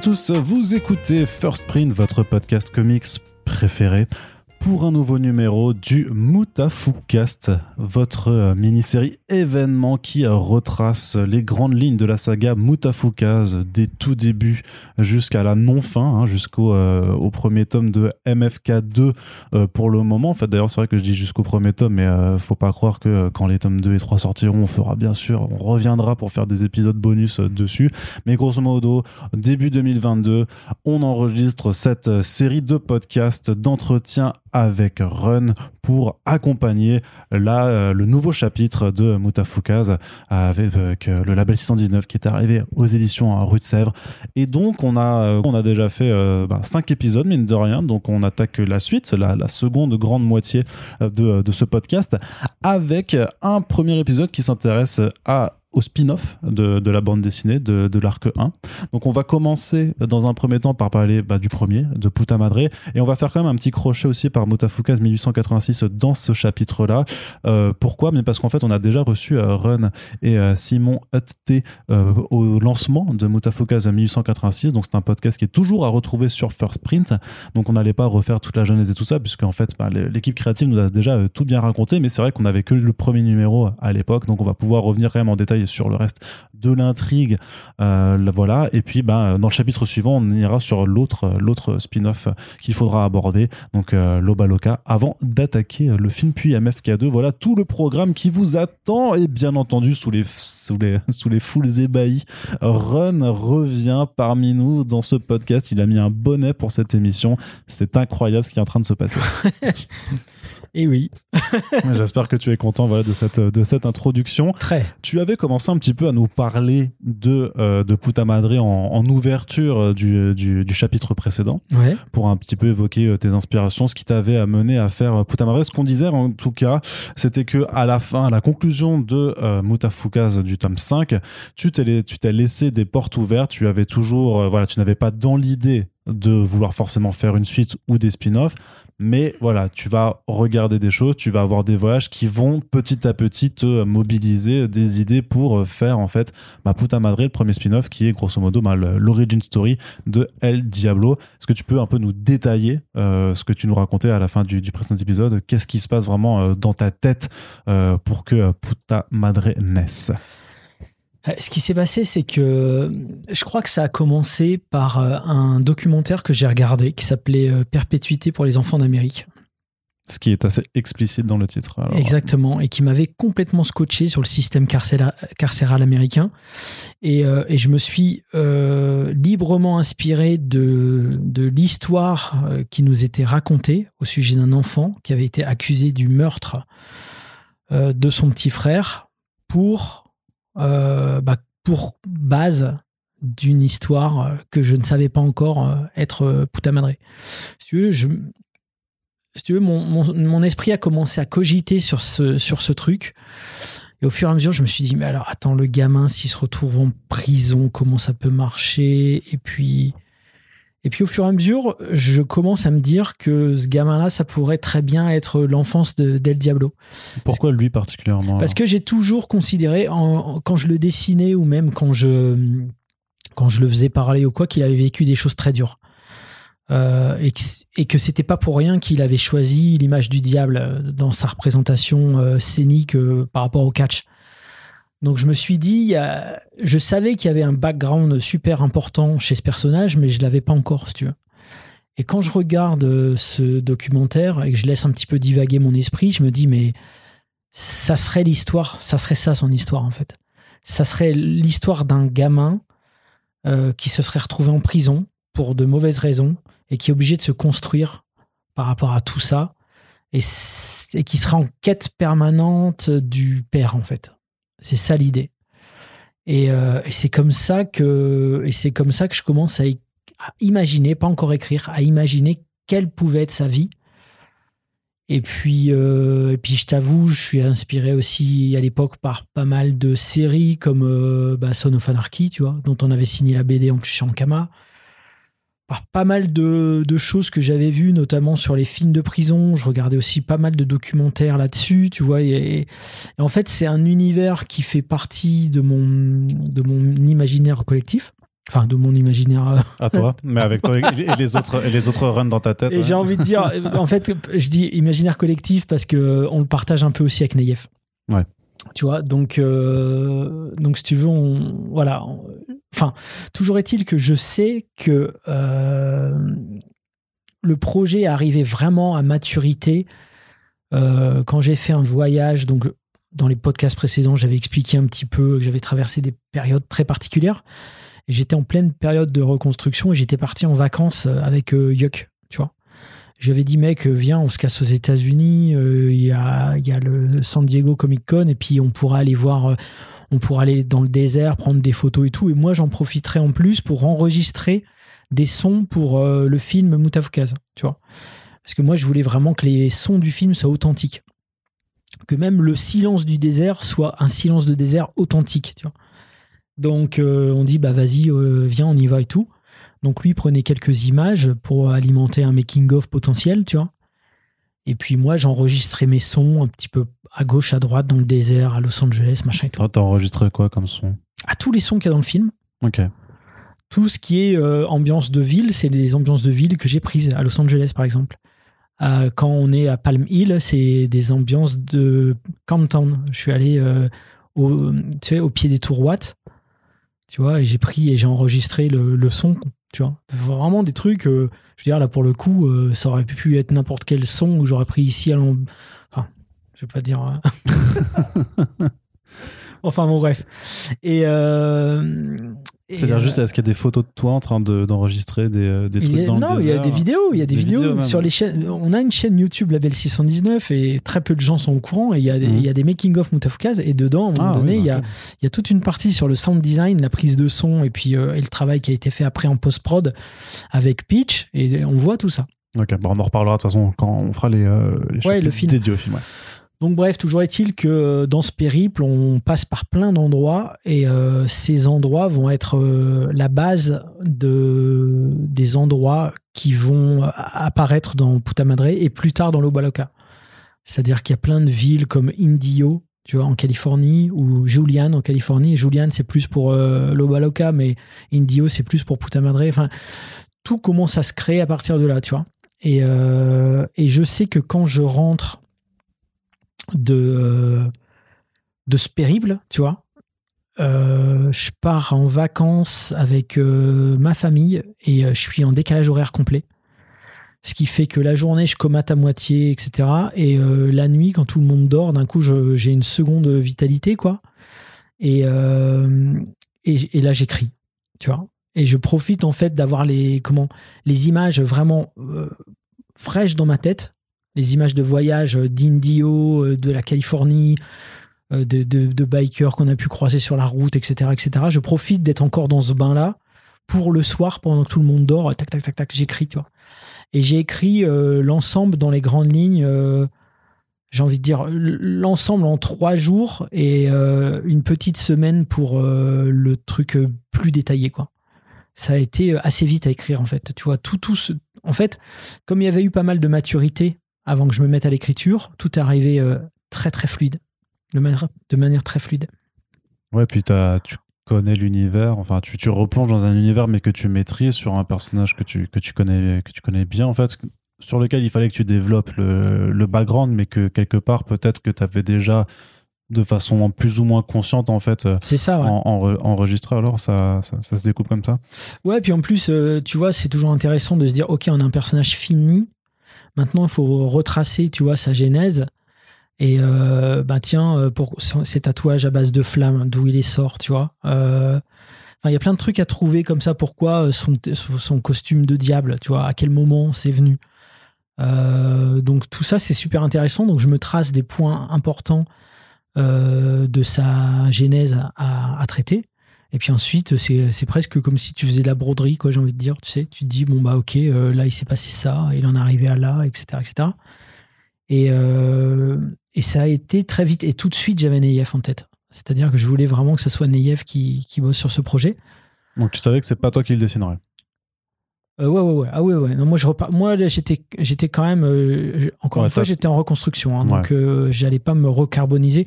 Tous, vous écoutez First Print, votre podcast comics préféré pour un nouveau numéro du Mutafoukast, votre euh, mini-série événement qui retrace les grandes lignes de la saga Mutafoukaz des tout débuts jusqu'à la non-fin, hein, jusqu'au euh, au premier tome de MFK2 euh, pour le moment. En fait, d'ailleurs, c'est vrai que je dis jusqu'au premier tome, mais faut pas croire que quand les tomes 2 et 3 sortiront, on fera bien sûr, on reviendra pour faire des épisodes bonus dessus. Mais grosso modo, début 2022, on enregistre cette série de podcasts d'entretien avec Run pour accompagner la, euh, le nouveau chapitre de Mutafukaz avec euh, le label 619 qui est arrivé aux éditions à Rue de Sèvres. Et donc, on a, euh, on a déjà fait 5 bah, épisodes, mine de rien. Donc, on attaque la suite, la, la seconde grande moitié de, de ce podcast, avec un premier épisode qui s'intéresse à au spin-off de, la bande dessinée de, l'arc 1. Donc on va commencer dans un premier temps par parler bah, du premier, de Puta Madre, et on va faire quand même un petit crochet aussi par Mutafukaz 1886 dans ce chapitre-là. Euh, pourquoi? Mais parce qu'en fait on a déjà reçu euh, Run et euh, Simon Hutt euh, au lancement de Mutafukaz 1886, donc c'est un podcast qui est toujours à retrouver sur First Print, donc on n'allait pas refaire toute la jeunesse et tout ça, puisque en fait bah, l'équipe créative nous a déjà euh, tout bien raconté, mais c'est vrai qu'on avait que le premier numéro à l'époque, donc on va pouvoir revenir quand même en détail sur le reste de l'intrigue. Euh, voilà. Et puis, ben, dans le chapitre suivant, on ira sur l'autre, l'autre spin-off qu'il faudra aborder, donc euh, Loba Loca, avant d'attaquer le film, puis MFK2. Voilà tout le programme qui vous attend. Et bien entendu, sous les, sous les, sous les foules ébahies, Run revient parmi nous dans ce podcast. Il a mis un bonnet pour cette émission. C'est incroyable ce qui est en train de se passer. Et oui. J'espère que tu es content voilà, de, cette, de cette introduction. Très. Tu avais commencé un petit peu à nous parler de, euh, de Puta Madre en, en ouverture euh, du, du, du, chapitre précédent. Ouais. Pour un petit peu évoquer euh, tes inspirations, ce qui t'avait amené à faire Puta Madre. Ce qu'on disait en tout cas, c'était que à la fin, à la conclusion de euh, Mutafukaz du tome 5, tu t'es laissé des portes ouvertes. Tu avais toujours, euh, voilà, tu n'avais pas dans l'idée de vouloir forcément faire une suite ou des spin-offs, mais voilà, tu vas regarder des choses, tu vas avoir des voyages qui vont petit à petit te mobiliser des idées pour faire en fait ma Puta Madre, le premier spin-off qui est grosso modo bah, l'origin story de El Diablo. Est-ce que tu peux un peu nous détailler euh, ce que tu nous racontais à la fin du, précédent épisode? Qu'est-ce qui se passe vraiment euh, dans ta tête euh, pour que Puta Madre naisse? Ce qui s'est passé, c'est que je crois que ça a commencé par un documentaire que j'ai regardé qui s'appelait Perpétuité pour les enfants d'Amérique. Ce qui est assez explicite dans le titre. Alors. Exactement, et qui m'avait complètement scotché sur le système carcéral, carcéral américain. Et, euh, et, je me suis euh, librement inspiré de, de l'histoire qui nous était racontée au sujet d'un enfant qui avait été accusé du meurtre euh, de son petit frère pour euh, bah, pour base d'une histoire que je ne savais pas encore être Puta Madre. Si tu veux, je, si tu veux mon, mon, mon, esprit a commencé à cogiter sur ce, sur ce truc. Et au fur et à mesure, je me suis dit, mais alors, attends, le gamin, s'il se retrouve en prison, comment ça peut marcher? Et puis, et puis au fur et à mesure, je commence à me dire que ce gamin-là, ça pourrait très bien être l'enfance de d'El Diablo. Pourquoi lui particulièrement Parce que j'ai toujours considéré, en, quand je le dessinais ou même quand je, quand je le faisais parler ou quoi, qu'il avait vécu des choses très dures. Euh, et, que, et que c'était pas pour rien qu'il avait choisi l'image du diable dans sa représentation euh, scénique euh, par rapport au catch. Donc je me suis dit, je savais qu'il y avait un background super important chez ce personnage, mais je l'avais pas encore, si tu veux. Et quand je regarde ce documentaire et que je laisse un petit peu divaguer mon esprit, je me dis, mais ça serait l'histoire, ça serait ça son histoire en fait. Ça serait l'histoire d'un gamin euh, qui se serait retrouvé en prison pour de mauvaises raisons et qui est obligé de se construire par rapport à tout ça et, qui sera en quête permanente du père en fait. C'est ça l'idée. Et, euh, et c'est comme ça que c'est comme ça que je commence à, à, imaginer, pas encore écrire, à imaginer quelle pouvait être sa vie. Et puis, euh, et puis je t'avoue, je suis inspiré aussi à l'époque par pas mal de séries comme euh, bah, Son of Anarchy, tu vois, dont on avait signé la BD en plus chez Ankama par pas mal de, de choses que j'avais vues, notamment sur les films de prison. Je regardais aussi pas mal de documentaires là-dessus, tu vois. Et, et en fait, c'est un univers qui fait partie de mon, de mon imaginaire collectif. Enfin, de mon imaginaire. À toi, mais avec toi et les autres, et les autres runs dans ta tête. Et j'ai envie de dire, en fait, je dis imaginaire collectif parce que on le partage un peu aussi avec Nayef. Ouais. Tu vois, donc, euh, donc si tu veux, voilà. enfin, toujours est-il que je sais que euh, le projet est arrivé vraiment à maturité euh, quand j'ai fait un voyage. Donc, dans les podcasts précédents, j'avais expliqué un petit peu que j'avais traversé des périodes très particulières. J'étais en pleine période de reconstruction et j'étais parti en vacances avec Yuck. J'avais dit, mec, viens, on se casse aux États-Unis. Il y, a, y, a, le San Diego Comic Con et puis on pourra aller voir, on pourra aller dans le désert, prendre des photos et tout. Et moi, j'en profiterai en plus pour enregistrer des sons pour le film Moutafukaz, tu vois. Parce que moi, je voulais vraiment que les sons du film soient authentiques. Que même le silence du désert soit un silence de désert authentique, tu vois. Donc, on dit, bah vas-y, viens, on y va et tout. Donc lui prenait quelques images pour alimenter un making-of potentiel, tu vois. Et puis moi, j'enregistrais mes sons un petit peu à gauche, à droite, dans le désert, à Los Angeles, machin et tout. T'as enregistré quoi comme son? À tous les sons qu'il y a dans le film. Ok. Tout ce qui est euh, ambiance de ville, c'est les ambiances de ville que j'ai prises à Los Angeles, par exemple. Euh, quand on est à Palm Hill, c'est des ambiances de Camptown. Je suis allé euh, au, tu sais, au pied des tours Watt, tu vois, et j'ai pris et j'ai enregistré le, le son tu vois, vraiment des trucs. euh, je veux dire, là, pour le coup, euh, ça aurait pu être n'importe quel son que j'aurais pris ici à l'en- Enfin, je vais pas dire. euh. enfin, bon, bref. Et. C'est-à-dire euh, juste, est-ce qu'il y a des photos de toi en train de- d'enregistrer des, euh, des trucs a- dans non, le il y a des vidéos, il y a des, Des vidéos, sur les chaînes. On a une chaîne YouTube Label 619 et très peu de gens sont au courant. Et il y a des, Mhm. il y a des making of Moutafukaz et dedans, à un moment Ah, donné, oui, il y a ok. il y a toute une partie sur le sound design, la prise de son et puis euh, et le travail qui a été fait après en post prod avec Pitch et on voit tout ça. Ok, bon, on en reparlera de toute façon quand on fera les, euh, les Ouais, chapitres le film. dédiés au film. ouais. Donc bref, toujours est-il que euh, dans ce périple, on passe par plein d'endroits et euh, ces endroits vont être euh, la base de, des endroits qui vont apparaître dans Puta Madre et plus tard dans l'Obaloca. C'est-à-dire qu'il y a plein de villes comme Indio, tu vois, en Californie, ou Julian en Californie. Julian, c'est plus pour euh, l'Obaloca, mais Indio, c'est plus pour Puta Madre. Enfin, tout commence à se créer à partir de là, tu vois. Et, et je sais que quand je rentre de, euh, de ce périple, tu vois. Euh, je pars en vacances avec euh, ma famille et je suis en décalage horaire complet. Ce qui fait que la journée, je comate à moitié, etc. Et la nuit, quand tout le monde dort, d'un coup, j'ai une seconde vitalité, quoi. Et, là, j'écris, tu vois. Et je profite, en fait, d'avoir les, images vraiment fraîches dans ma tête les images de voyage euh, d'Indio, euh, de la Californie, euh, de, de, bikers qu'on a pu croiser sur la route, etc. etc. Je profite d'être encore dans ce bain-là pour le soir, pendant que tout le monde dort, tac, tac, tac, tac, j'écris. Et j'ai écrit l'ensemble dans les grandes lignes, j'ai envie de dire l'ensemble en trois jours et une petite semaine pour le truc plus détaillé, quoi. Ça a été assez vite à écrire, en fait. Tu vois, tout, tout ce... En fait, comme il y avait eu pas mal de maturité avant que je me mette à l'écriture, tout est arrivé euh, très très fluide, de manière, de manière très fluide. Ouais, puis tu connais l'univers, enfin, tu, tu replonges dans un univers, mais que tu maîtrises sur un personnage que tu, que tu, connais, que tu connais bien, en fait, sur lequel il fallait que tu développes le, le background, mais que quelque part, peut-être que tu avais déjà, de façon plus ou moins consciente, en fait, euh, C'est ça, ouais. en- enre- enregistré, alors ça, ça, ça se découpe comme ça. Ouais, puis en plus, euh, tu vois, c'est toujours intéressant de se dire, ok, on a un personnage fini. Maintenant, il faut retracer, tu vois, sa genèse. Et euh, bah tiens, euh, pour ces tatouages à base de flammes, d'où il les sort, tu vois. Euh, il y a plein de trucs à trouver comme ça. Pourquoi euh, son, costume de diable, tu vois, à quel moment c'est venu. Donc tout ça, c'est super intéressant. Donc je me trace des points importants de sa genèse à traiter. Et puis ensuite, c'est presque comme si tu faisais de la broderie, quoi, j'ai envie de dire. Tu sais, tu te dis, bon, bah, ok, euh, là, il s'est passé ça, il en est arrivé à là, etc. etc. Et, euh, et ça a été très vite. Et tout de suite, j'avais Neyef en tête. C'est-à-dire que je voulais vraiment que ce soit Neyef qui, qui bosse sur ce projet. Donc tu savais que c'est pas toi qui le dessinerais. Euh, ouais, ouais, ouais. Ah, ouais, ouais. Non, moi, je repars. Moi, là, j'étais, quand même. euh, encore Ouais, une fois, j'étais en reconstruction. hein. Donc, j'allais pas me recarboniser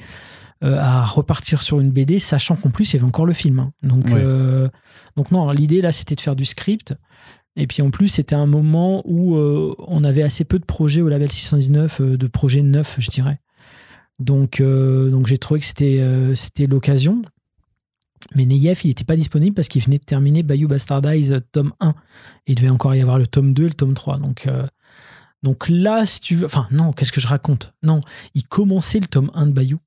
euh, à repartir sur une BD, sachant qu'en plus, il y avait encore le film. hein. Donc, Ouais. euh, Donc non, l'idée là, c'était de faire du script. Et puis en plus, c'était un moment où euh, on avait assez peu de projets au label 619, euh, de projets neufs, je dirais. Donc, donc j'ai trouvé que c'était c'était l'occasion. Mais Neyef, il n'était pas disponible parce qu'il venait de terminer Bayou Bastardize tome 1. Et il devait encore y avoir le tome 2 et le tome 3. Donc, donc là, si tu veux. Enfin, non, qu'est-ce que je raconte? Non, il commençait le tome 1 de Bayou.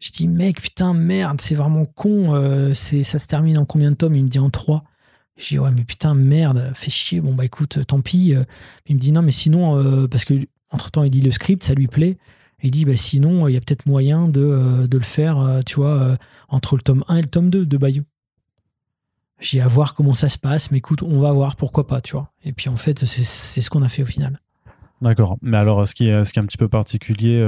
Je dis, mec, putain, merde, c'est vraiment con. c'est ça se termine en combien de tomes? Il me dit en 3. Je dis ouais mais putain merde, fais chier. Bon bah écoute, tant pis. Il me dit non mais sinon euh, parce que entre temps il dit le script, ça lui plaît. Il dit bah sinon il y a peut-être moyen de, euh, le faire, euh, tu vois, entre le tome 1 et le tome 2 de Bayou. J'ai à voir comment ça se passe, mais écoute, on va voir, pourquoi pas, tu vois. Et puis en fait, c'est ce qu'on a fait au final. D'accord. Mais alors, ce qui est un petit peu particulier,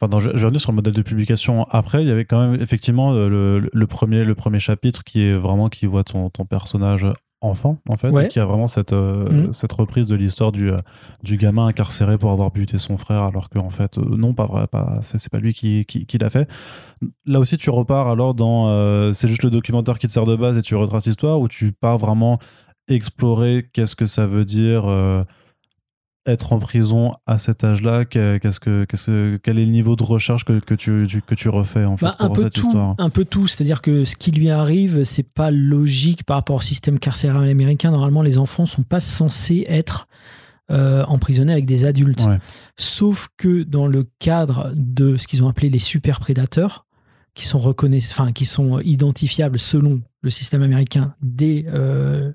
Enfin, je, vais revenir sur le modèle de publication après. Il y avait quand même effectivement euh, le, premier, le premier chapitre qui est vraiment qui voit ton, ton personnage enfant, en fait, qui a vraiment cette, euh, mhm. cette reprise de l'histoire du, euh, du gamin incarcéré pour avoir buté son frère, alors qu'en fait, non, pas vrai, pas, c'est, pas lui qui, qui, l'a fait. Là aussi, tu repars alors dans. c'est juste le documentaire qui te sert de base et tu retraces l'histoire, ou tu pars vraiment explorer qu'est-ce que ça veut dire être en prison à cet âge-là, qu'est-ce que, qu'est-ce, quel est le niveau de recherche que, que tu, que tu refais en fait bah, un pour peu cette tout, histoire? Un peu tout, c'est-à-dire que ce qui lui arrive, c'est pas logique par rapport au système carcéral américain. Normalement, les enfants sont pas censés être euh, emprisonnés avec des adultes. Sauf que dans le cadre de ce qu'ils ont appelé les super prédateurs, qui sont enfin qui sont identifiables selon le système américain dès euh,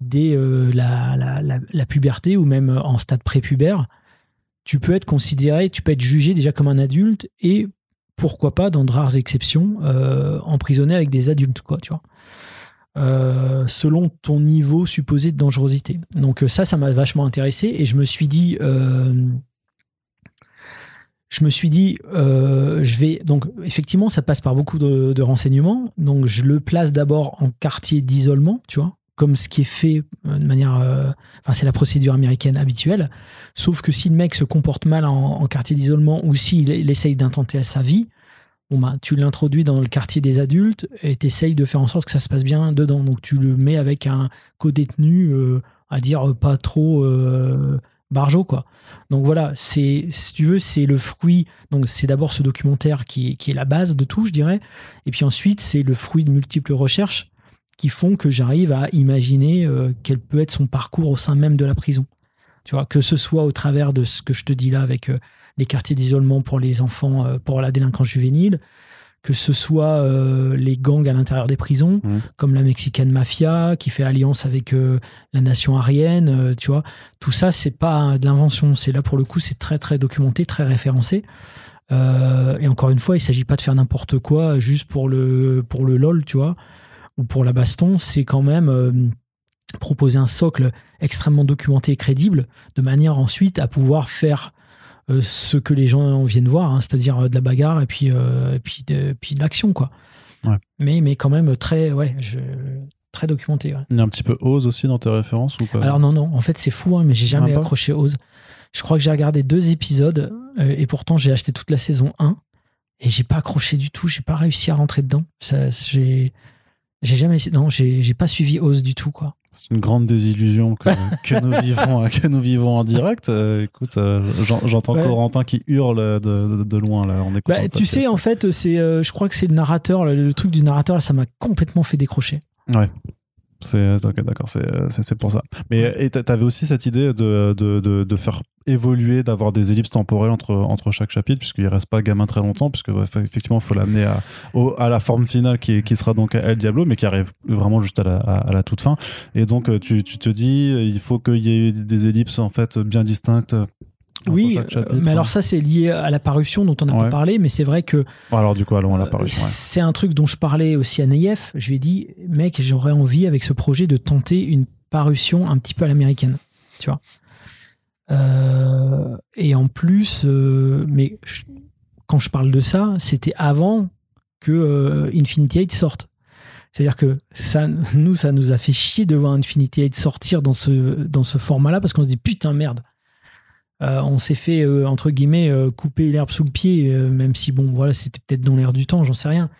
dès euh, la, puberté ou même en stade prépubère, tu peux être considéré, tu peux être jugé déjà comme un adulte et pourquoi pas, dans de rares exceptions, euh, emprisonné avec des adultes, quoi, tu vois. Euh, selon ton niveau supposé de dangerosité. Donc ça, ça m'a vachement intéressé et je me suis dit, je me suis dit, je vais donc effectivement, ça passe par beaucoup de, de renseignements. Donc je le place d'abord en quartier d'isolement, tu vois, comme ce qui est fait euh, de manière. Euh, enfin, c'est la procédure américaine habituelle. Sauf que si le mec se comporte mal en, quartier d'isolement ou s'il il essaye d'intenter à sa vie, bon bah, tu l'introduis dans le quartier des adultes et tu essayes de faire en sorte que ça se passe bien dedans. Donc tu le mets avec un co-détenu, euh, à dire pas trop euh, barjot, quoi. Donc voilà, c'est si tu veux, c'est le fruit. Donc c'est d'abord ce documentaire qui est la base de tout, je dirais. Et puis ensuite, c'est le fruit de multiples recherches qui font que j'arrive à imaginer euh, quel peut être son parcours au sein même de la prison. Tu vois, que ce soit au travers de ce que je te dis là avec euh, les quartiers d'isolement pour les enfants, euh, pour la délinquance juvénile, que ce soit les gangs à l'intérieur des prisons, mmh. comme la Mexicaine Mafia qui fait alliance avec la nation arienne, tu vois. Tout ça, c'est pas de l'invention. C'est là pour le coup, c'est très très documenté, très référencé. et encore une fois, il s'agit pas de faire n'importe quoi juste pour le pour le lol, tu vois ou pour la baston, c'est quand même euh, proposer un socle extrêmement documenté et crédible, de manière ensuite à pouvoir faire euh, ce que les gens viennent voir, hein, c'est-à-dire euh, de la bagarre et puis, et puis de, puis de l'action, quoi. Mais, mais quand même très, ouais, je, très documenté. Il y a un petit peu Oz aussi dans tes références ou pas? Alors non, non, en fait c'est fou, hein, mais j'ai jamais accroché Oz. Je crois que j'ai regardé deux épisodes et pourtant j'ai acheté toute la saison 1 et j'ai pas accroché du tout, j'ai pas réussi à rentrer dedans. J'ai j'ai jamais, non, j'ai pas suivi Oz du tout, quoi. C'est une grande désillusion que, que, nous vivons, que nous vivons en direct. Euh, écoute, euh, j'entends Corentin qui hurle de, de, loin là. Bah, tu sais, en fait, c'est, euh, je crois que c'est le narrateur, le, truc du narrateur, ça m'a complètement fait décrocher. Ouais. C'est ok, d'accord, c'est pour ça. Mais tu avais aussi cette idée de, de, de, faire évoluer, d'avoir des ellipses temporelles entre, entre chaque chapitre, puisqu'il reste pas gamin très longtemps, puisque effectivement, il faut l'amener à, à la forme finale qui, qui sera donc El Diablo, mais qui arrive vraiment juste à la, à, la toute fin. Et donc, tu, tu te dis, il faut qu'il y ait des ellipses en fait bien distinctes oui, euh, mais alors ça c'est lié à la parution dont on a pas parlé, mais c'est vrai que. Alors du coup, allons à la parution. C'est un truc dont je parlais aussi à Neyef. Je lui ai dit, mec, j'aurais envie avec ce projet de tenter une parution un petit peu à l'américaine, tu vois. Euh, et en plus, euh, mais quand je parle de ça, c'était avant que Infinity 8 sorte. C'est-à-dire que ça, nous, ça nous a fait chier de voir Infinity 8 sortir dans ce, dans ce format-là parce qu'on se dit putain merde euh, on s'est fait entre guillemets couper l'herbe sous le pied, même si bon voilà c'était peut-être dans l'air du temps, j'en sais rien.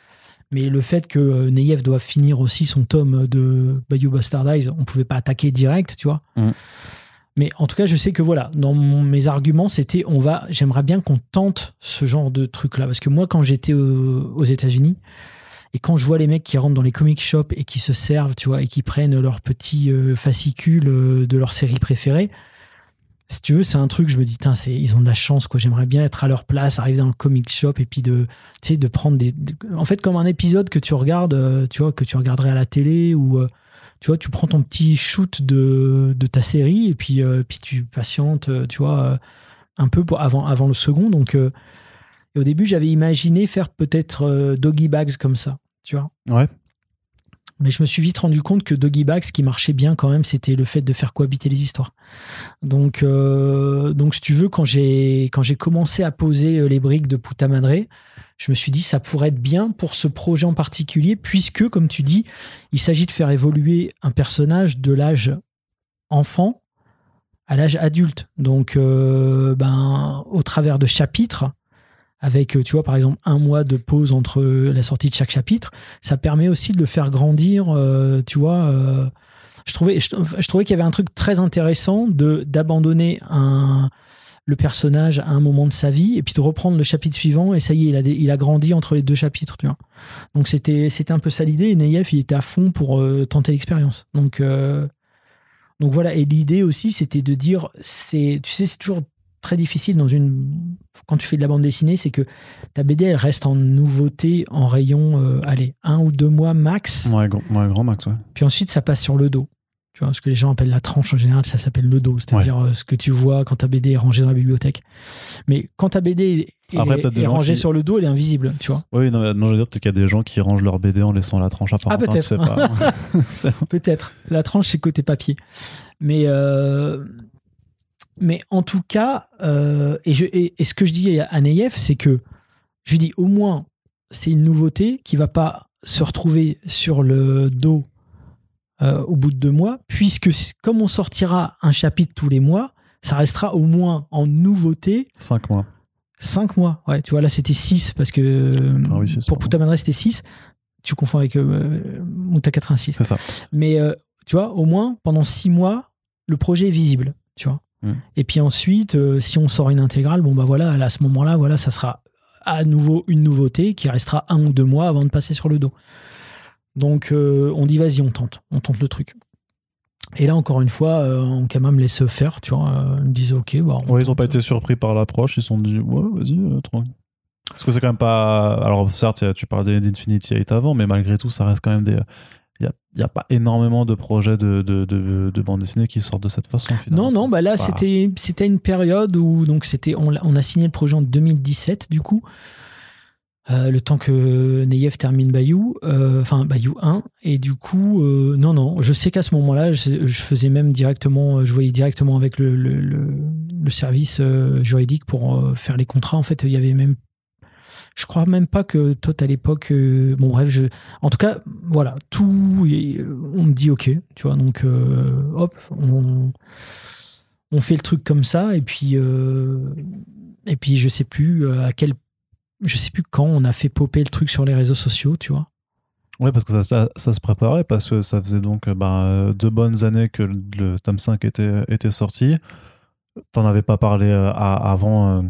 Mais le fait que euh, Neyev doit finir aussi son tome de Bayou Bastard Eyes, on pouvait pas attaquer direct, tu vois. Mm. Mais en tout cas, je sais que voilà, dans mon- mes arguments, c'était on va, j'aimerais bien qu'on tente ce genre de truc-là. Parce que moi, quand j'étais au- aux États-Unis, et quand je vois les mecs qui rentrent dans les comic shops et qui se servent, tu vois, et qui prennent leurs petits euh, fascicules euh, de leur série préférée, si tu veux, c'est un truc, je me dis, ils ont de la chance, quoi. J'aimerais bien être à leur place, arriver dans le comic shop et puis de, prendre des. de- en fait, comme un épisode que tu regardes, euh, tu vois, que tu regarderais à la télé ou. euh, tu vois, tu prends ton petit shoot de, ta série et puis, euh, puis tu patientes, tu vois, un peu avant, le second. Donc, au début, j'avais imaginé faire peut-être Doggy Bags comme ça, tu vois. Ouais. Mais je me suis vite rendu compte que Doggy Bags, ce qui marchait bien quand même, c'était le fait de faire cohabiter les histoires. Donc, euh, donc si tu veux, quand j'ai quand j'ai commencé à poser euh, les briques de Puta Madre, je me suis dit ça pourrait être bien pour ce projet en particulier, puisque, comme tu dis, il s'agit de faire évoluer un personnage de l'âge enfant à l'âge adulte. Donc, euh, ben, au travers de chapitres, avec, euh, tu vois, par exemple, un mois de pause entre la sortie de chaque chapitre, ça permet aussi de le faire grandir, euh, tu vois. euh, je trouvais, je, trouvais qu'il y avait un truc très intéressant de d'abandonner un le personnage à un moment de sa vie et puis de reprendre le chapitre suivant et ça y est, il a, il a grandi entre les deux chapitres, tu vois. Donc c'était c'était un peu ça l'idée et Neyef, il était à fond pour euh, tenter l'expérience. Donc euh, donc voilà, et l'idée aussi, c'était de dire, c'est, tu sais, c'est toujours très difficile dans une, quand tu fais de la bande dessinée, c'est que ta BD, elle reste en nouveauté, en rayon, euh, allez, un ou deux mois max, Ouais, gr- ouais, grand max, ouais. puis ensuite ça passe sur le dos. Tu vois, ce que les gens appellent la tranche en général, ça s'appelle le dos, c'est-à-dire euh, ce que tu vois quand ta BD est rangée dans la bibliothèque. Mais quand ta BD est, Après, peut-être rangée qui- sur le dos, elle est invisible, tu vois. Oui, non, je veux dire, peut-être qu'il y a des gens qui rangent leur BD en laissant la tranche apparente. Ah, hein, tu sais pas. C'est- Peut-être. La tranche, c'est côté papier. Mais, euh, mais en tout cas, euh, et, je, et, et ce que je dis à Neyef, c'est que je lui dis au moins, c'est une nouveauté qui va pas se retrouver sur le dos euh, au bout de deux mois, puisque comme on sortira un chapitre tous les mois, ça restera au moins en nouveauté Cinq mois. cinq mois. Ouais, tu vois, là c'était six parce que Ah oui, pour c'était 6. Tu confonds avec euh, Muta 86. C'est ça. Mais euh, tu vois, au moins, pendant six mois, le projet est visible, tu vois. Mm. Et puis ensuite, euh, si on sort une intégrale, bon bah voilà, à ce moment-là, voilà, ça sera à nouveau une nouveauté qui restera un ou deux mois avant de passer sur le dos. Donc euh, on dit vas-y, on tente, on tente le truc. Et là encore une fois, euh, on quand même laisse faire, tu vois. euh, ils me disent ok, bah. on Ouais, ils ont tente. pas été surpris par l'approche, ils se sont dit, ouais, vas-y, tranquille. Parce que c'est quand même pas. Alors, certes, tu parlais d'Infinity 8 avant, mais malgré tout, ça reste quand même des. Il n'y a, pas énormément de projets de, de, de, de bande dessinée qui sortent de cette façon. finalement. Non, non, bah là, pas- c'était c'était une période où donc c'était on, a signé le projet en 2017 du coup, Euh, le temps que Neyev termine Bayou, euh, enfin Bayou 1, et du coup, euh, non, non, je sais qu'à ce moment-là, je, je faisais même directement, je voyais directement avec le, le, le- le service juridique pour faire les contrats. En fait, il y avait même, je crois même pas que toi à l'époque, euh, bon bref, je, en tout cas, voilà, tout, euh, on me dit ok, tu vois, donc euh, hop, on, on fait le truc comme ça, et puis, et puis je sais plus à quel, je sais plus quand on a fait popper le truc sur les réseaux sociaux, tu vois. Ouais, parce que ça, ça, se préparait, parce que ça faisait donc bah, deux bonnes années que le, le tome 5 était, était sorti. T'en avais pas parlé avant,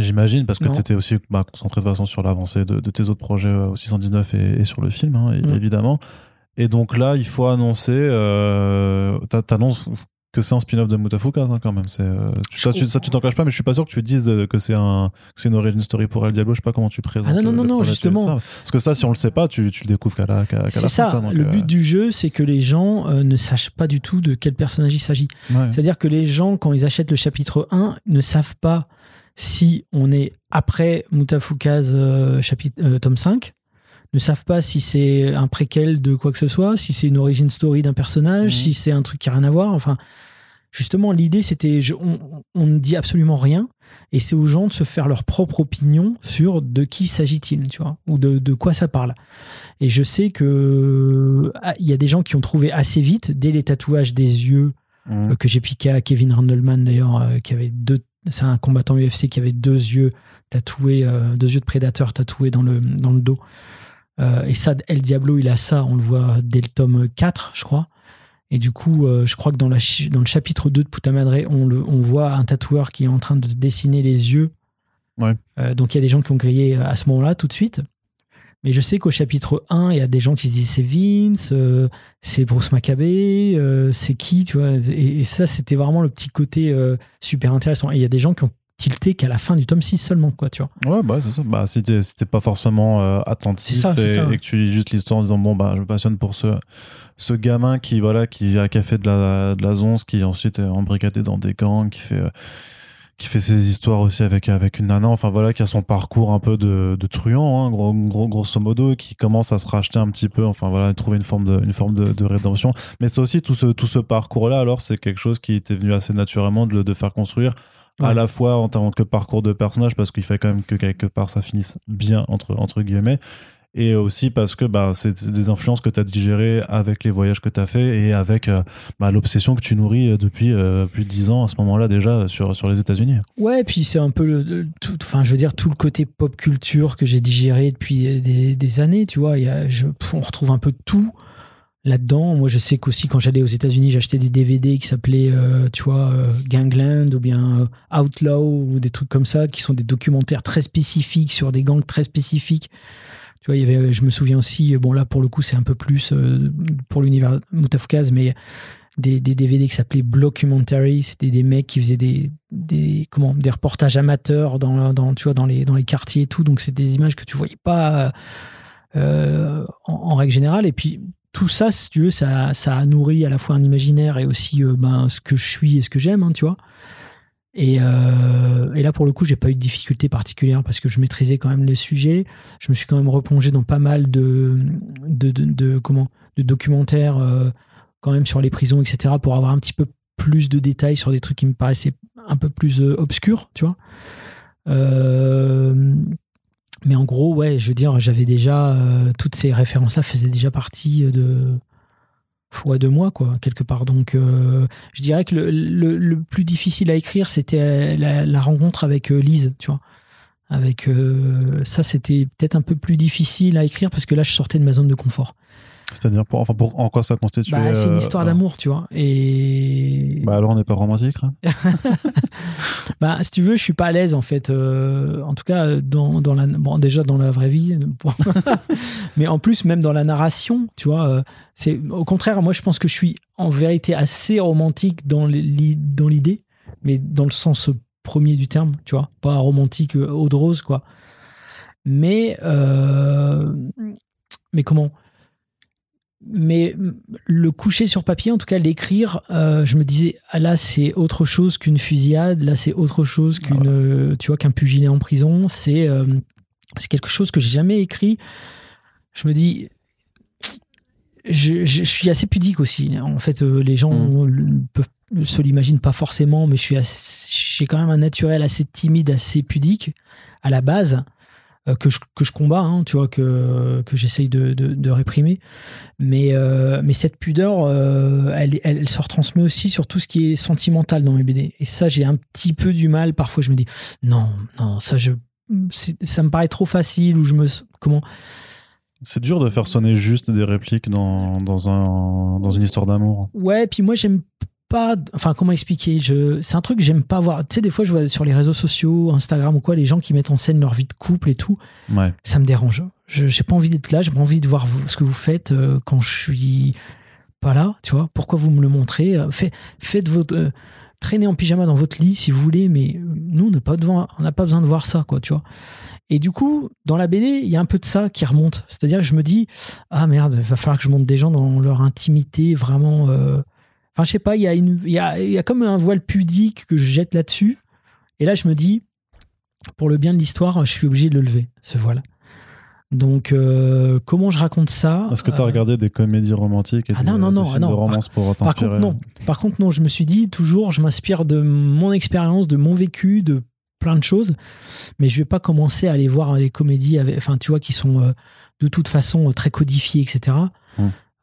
j'imagine, parce que Non. t'étais aussi bah, concentré de toute façon sur l'avancée de, de tes autres projets euh, au 619 et, et sur le film, hein, Mm. évidemment. Et donc là, il faut annoncer, euh, t'a- t'annonces que c'est un spin-off de Mutafuka hein, quand même. C'est, euh, tu- ça, tu- ça, tu t'en caches pas, mais je suis pas sûr que tu dises de- que c'est un, que c'est une origin story pour El Diablo. Je sais pas comment tu présentes. Ah non, non, non, non, tu justement. Parce que ça, si on le sait pas, tu, tu le découvres qu'à la, qu'à, qu'à la C'est fin, ça, donc, le euh, but du jeu, c'est que les gens euh, ne sachent pas du tout de quel personnage il s'agit. ouais. C'est-à-dire que les gens, quand ils achètent le chapitre 1, ne savent pas si on est après Mutafuka's euh, chapitre, euh, tome 5, ne savent pas si c'est un préquel de quoi que ce soit, si c'est une origin story d'un personnage, Mhm. si c'est un truc qui n'a rien à voir. Enfin, justement, l'idée, c'était, on, on ne dit absolument rien, et c'est aux gens de se faire leur propre opinion sur de qui s'agit-il, tu vois, ou de, de quoi ça parle. Et je sais que ah, il y a des gens qui ont trouvé assez vite, dès les tatouages des yeux Mhm. euh, que j'ai piqué à Kevin Randleman d'ailleurs, euh, qui avait deux. C'est un combattant UFC qui avait deux yeux tatoués, euh, deux yeux de prédateur tatoués dans le, dans le dos. Euh, et ça, El Diablo, il a ça, on le voit dès le tome 4, je crois. Et du coup, euh, je crois que dans, la dans le chapitre 2 de Putamadre, on, le, on voit un tatoueur qui est en train de dessiner les yeux. Ouais. Donc il y a des gens qui ont grillé à ce moment-là tout de suite. Mais je sais qu'au chapitre 1, il y a des gens qui se disent c'est Vince, euh, c'est Bruce Maccabé, euh, c'est qui, tu vois. Et, et ça, c'était vraiment le petit côté euh, super intéressant. Et il y a des gens qui ont tilté qu'à la fin du tome 6 seulement, quoi, tu vois. Ouais, bah c'est ça. Bah, si t'es si t'es pas forcément attentif C'est ça, c'est et, ça. et que tu lis juste l'histoire en disant bon bah je me passionne pour ce ce gamin qui voilà qui a, qui a fait de la de la zonze, qui ensuite est embrigadé dans des gangs, qui fait qui fait ses histoires aussi avec avec une nana. Enfin voilà, qui a son parcours un peu de, de truand, hein, gros, gros grosso modo, qui commence à se racheter un petit peu. Enfin voilà, trouver une forme de une forme de, de rédemption. Mais c'est aussi tout ce tout ce parcours là. Alors c'est quelque chose qui était venu assez naturellement de, le- de faire construire à la fois en tant que parcours de personnage parce qu'il fait quand même que quelque part ça finisse bien entre entre guillemets et aussi parce que bah, c'est des influences que tu as digérées avec les voyages que tu as fait et avec euh, bah, l'obsession que tu nourris euh, depuis euh, plus de 10 ans à ce moment-là déjà sur, sur les États-Unis. Ouais, et puis c'est un peu le, tout, enfin, je veux dire, tout le côté pop culture que j'ai digéré depuis des, années, tu vois. Y a, on retrouve un peu tout là-dedans. Moi, je sais qu'aussi, quand j'allais aux États-Unis, j'achetais des DVD qui s'appelaient, tu vois, Gangland ou bien Outlaw ou des trucs comme ça, qui sont des documentaires très spécifiques sur des gangs très spécifiques. Tu vois, il y avait, je me souviens aussi, bon, là, pour le coup, c'est un peu plus euh, pour l'univers Moutafkaz, mais des, des DVD qui s'appelaient Blockumentary. C'était des mecs qui faisaient des, des, comment, des reportages amateurs dans, dans, tu vois, dans, les, dans les quartiers et tout. Donc, c'est des images que tu voyais pas euh, en, règle générale. Et puis, tout ça, si tu veux, ça, ça a nourri à la fois un imaginaire et aussi euh, ben, ce que je suis et ce que j'aime, hein, tu vois. Et, euh, et là, pour le coup, j'ai pas eu de difficulté particulière parce que je maîtrisais quand même le sujet. Je me suis quand même replongé dans pas mal de, de, de, comment, de documentaires euh, quand même sur les prisons, etc., pour avoir un petit peu plus de détails sur des trucs qui me paraissaient un peu plus euh, obscurs, tu vois. Mais en gros, ouais, je veux dire, j'avais déjà toutes ces références-là faisaient déjà partie de fois de moi, quoi, quelque part. Donc, euh, je dirais que le, le- plus difficile à écrire, c'était la, la rencontre avec euh, Lise, tu vois. Avec euh, ça, c'était peut-être un peu plus difficile à écrire parce que là, je sortais de ma zone de confort. C'est-à-dire pour, enfin pour, en quoi ça constitue Bah, c'est une euh, histoire euh, d'amour, tu vois. Et Bah alors on n'est pas romantique. hein bah, si tu veux, je suis pas à l'aise en fait. Euh, en tout cas, dans, dans la, bon, déjà dans la vraie vie, mais en plus même dans la narration, tu vois. euh, c'est au contraire, moi je pense que je suis en vérité assez romantique dans l'idée, mais dans le sens premier du terme, tu vois, pas romantique eau de rose quoi. Mais euh, mais comment? Mais le coucher sur papier, en tout cas l'écrire, euh, je me disais ah, là c'est autre chose qu'une fusillade, là c'est autre chose qu'une, euh, tu vois, qu'un pugilat en prison. C'est euh, c'est quelque chose que j'ai jamais écrit. Je me dis, je, je- je suis assez pudique aussi. En fait, euh, les gens ne peuvent se l'imaginent pas forcément, mais je suis j'ai quand même un naturel assez timide, assez pudique à la base. Euh, que je, que je combats, hein, tu vois, que, que j'essaye de, de, de réprimer. Mais, euh, mais cette pudeur, euh, elle, elle, elle se retransmet aussi sur tout ce qui est sentimental dans mes BD. Et ça, j'ai un petit peu du mal. Parfois, je me dis, non, non, ça, je, ça me paraît trop facile, ou je me. Comment? C'est dur de faire sonner juste des répliques dans, dans, un, dans une histoire d'amour. Ouais, puis moi, j'aime pas. Enfin, comment expliquer je, C'est un truc que j'aime pas voir. Tu sais, des fois, je vois sur les réseaux sociaux, Instagram ou quoi, les gens qui mettent en scène leur vie de couple et tout. Ouais. ça me dérange. Je j'ai pas envie d'être là, j'ai pas envie de voir vous- ce que vous faites euh, quand je suis pas là, tu vois. Pourquoi vous me le montrez Euh, fait- Faites votre euh, traînez en pyjama dans votre lit si vous voulez, mais nous on n'a pas devant, on n'a pas besoin de voir ça, quoi, tu vois. Et du coup, dans la BD, il y a un peu de ça qui remonte. C'est-à-dire que je me dis ah merde, il va falloir que je monte des gens dans leur intimité vraiment. euh, Enfin, je sais pas, il y a une, il y a, il y a comme un voile pudique que je jette là-dessus. Et là, je me dis, pour le bien de l'histoire, je suis obligé de le lever, ce voile. Donc, euh, comment je raconte ça Est-ce que tu as Euh, regardé des comédies romantiques et ah des, non, non, des non, films ah non. de romance pour Par contre, non. Par contre, non, je me suis dit, toujours, je m'inspire de mon expérience, de mon vécu, de plein de choses, mais je vais pas commencer à aller voir les comédies, avec, enfin, tu vois, qui sont euh, de toute façon très codifiées, etc.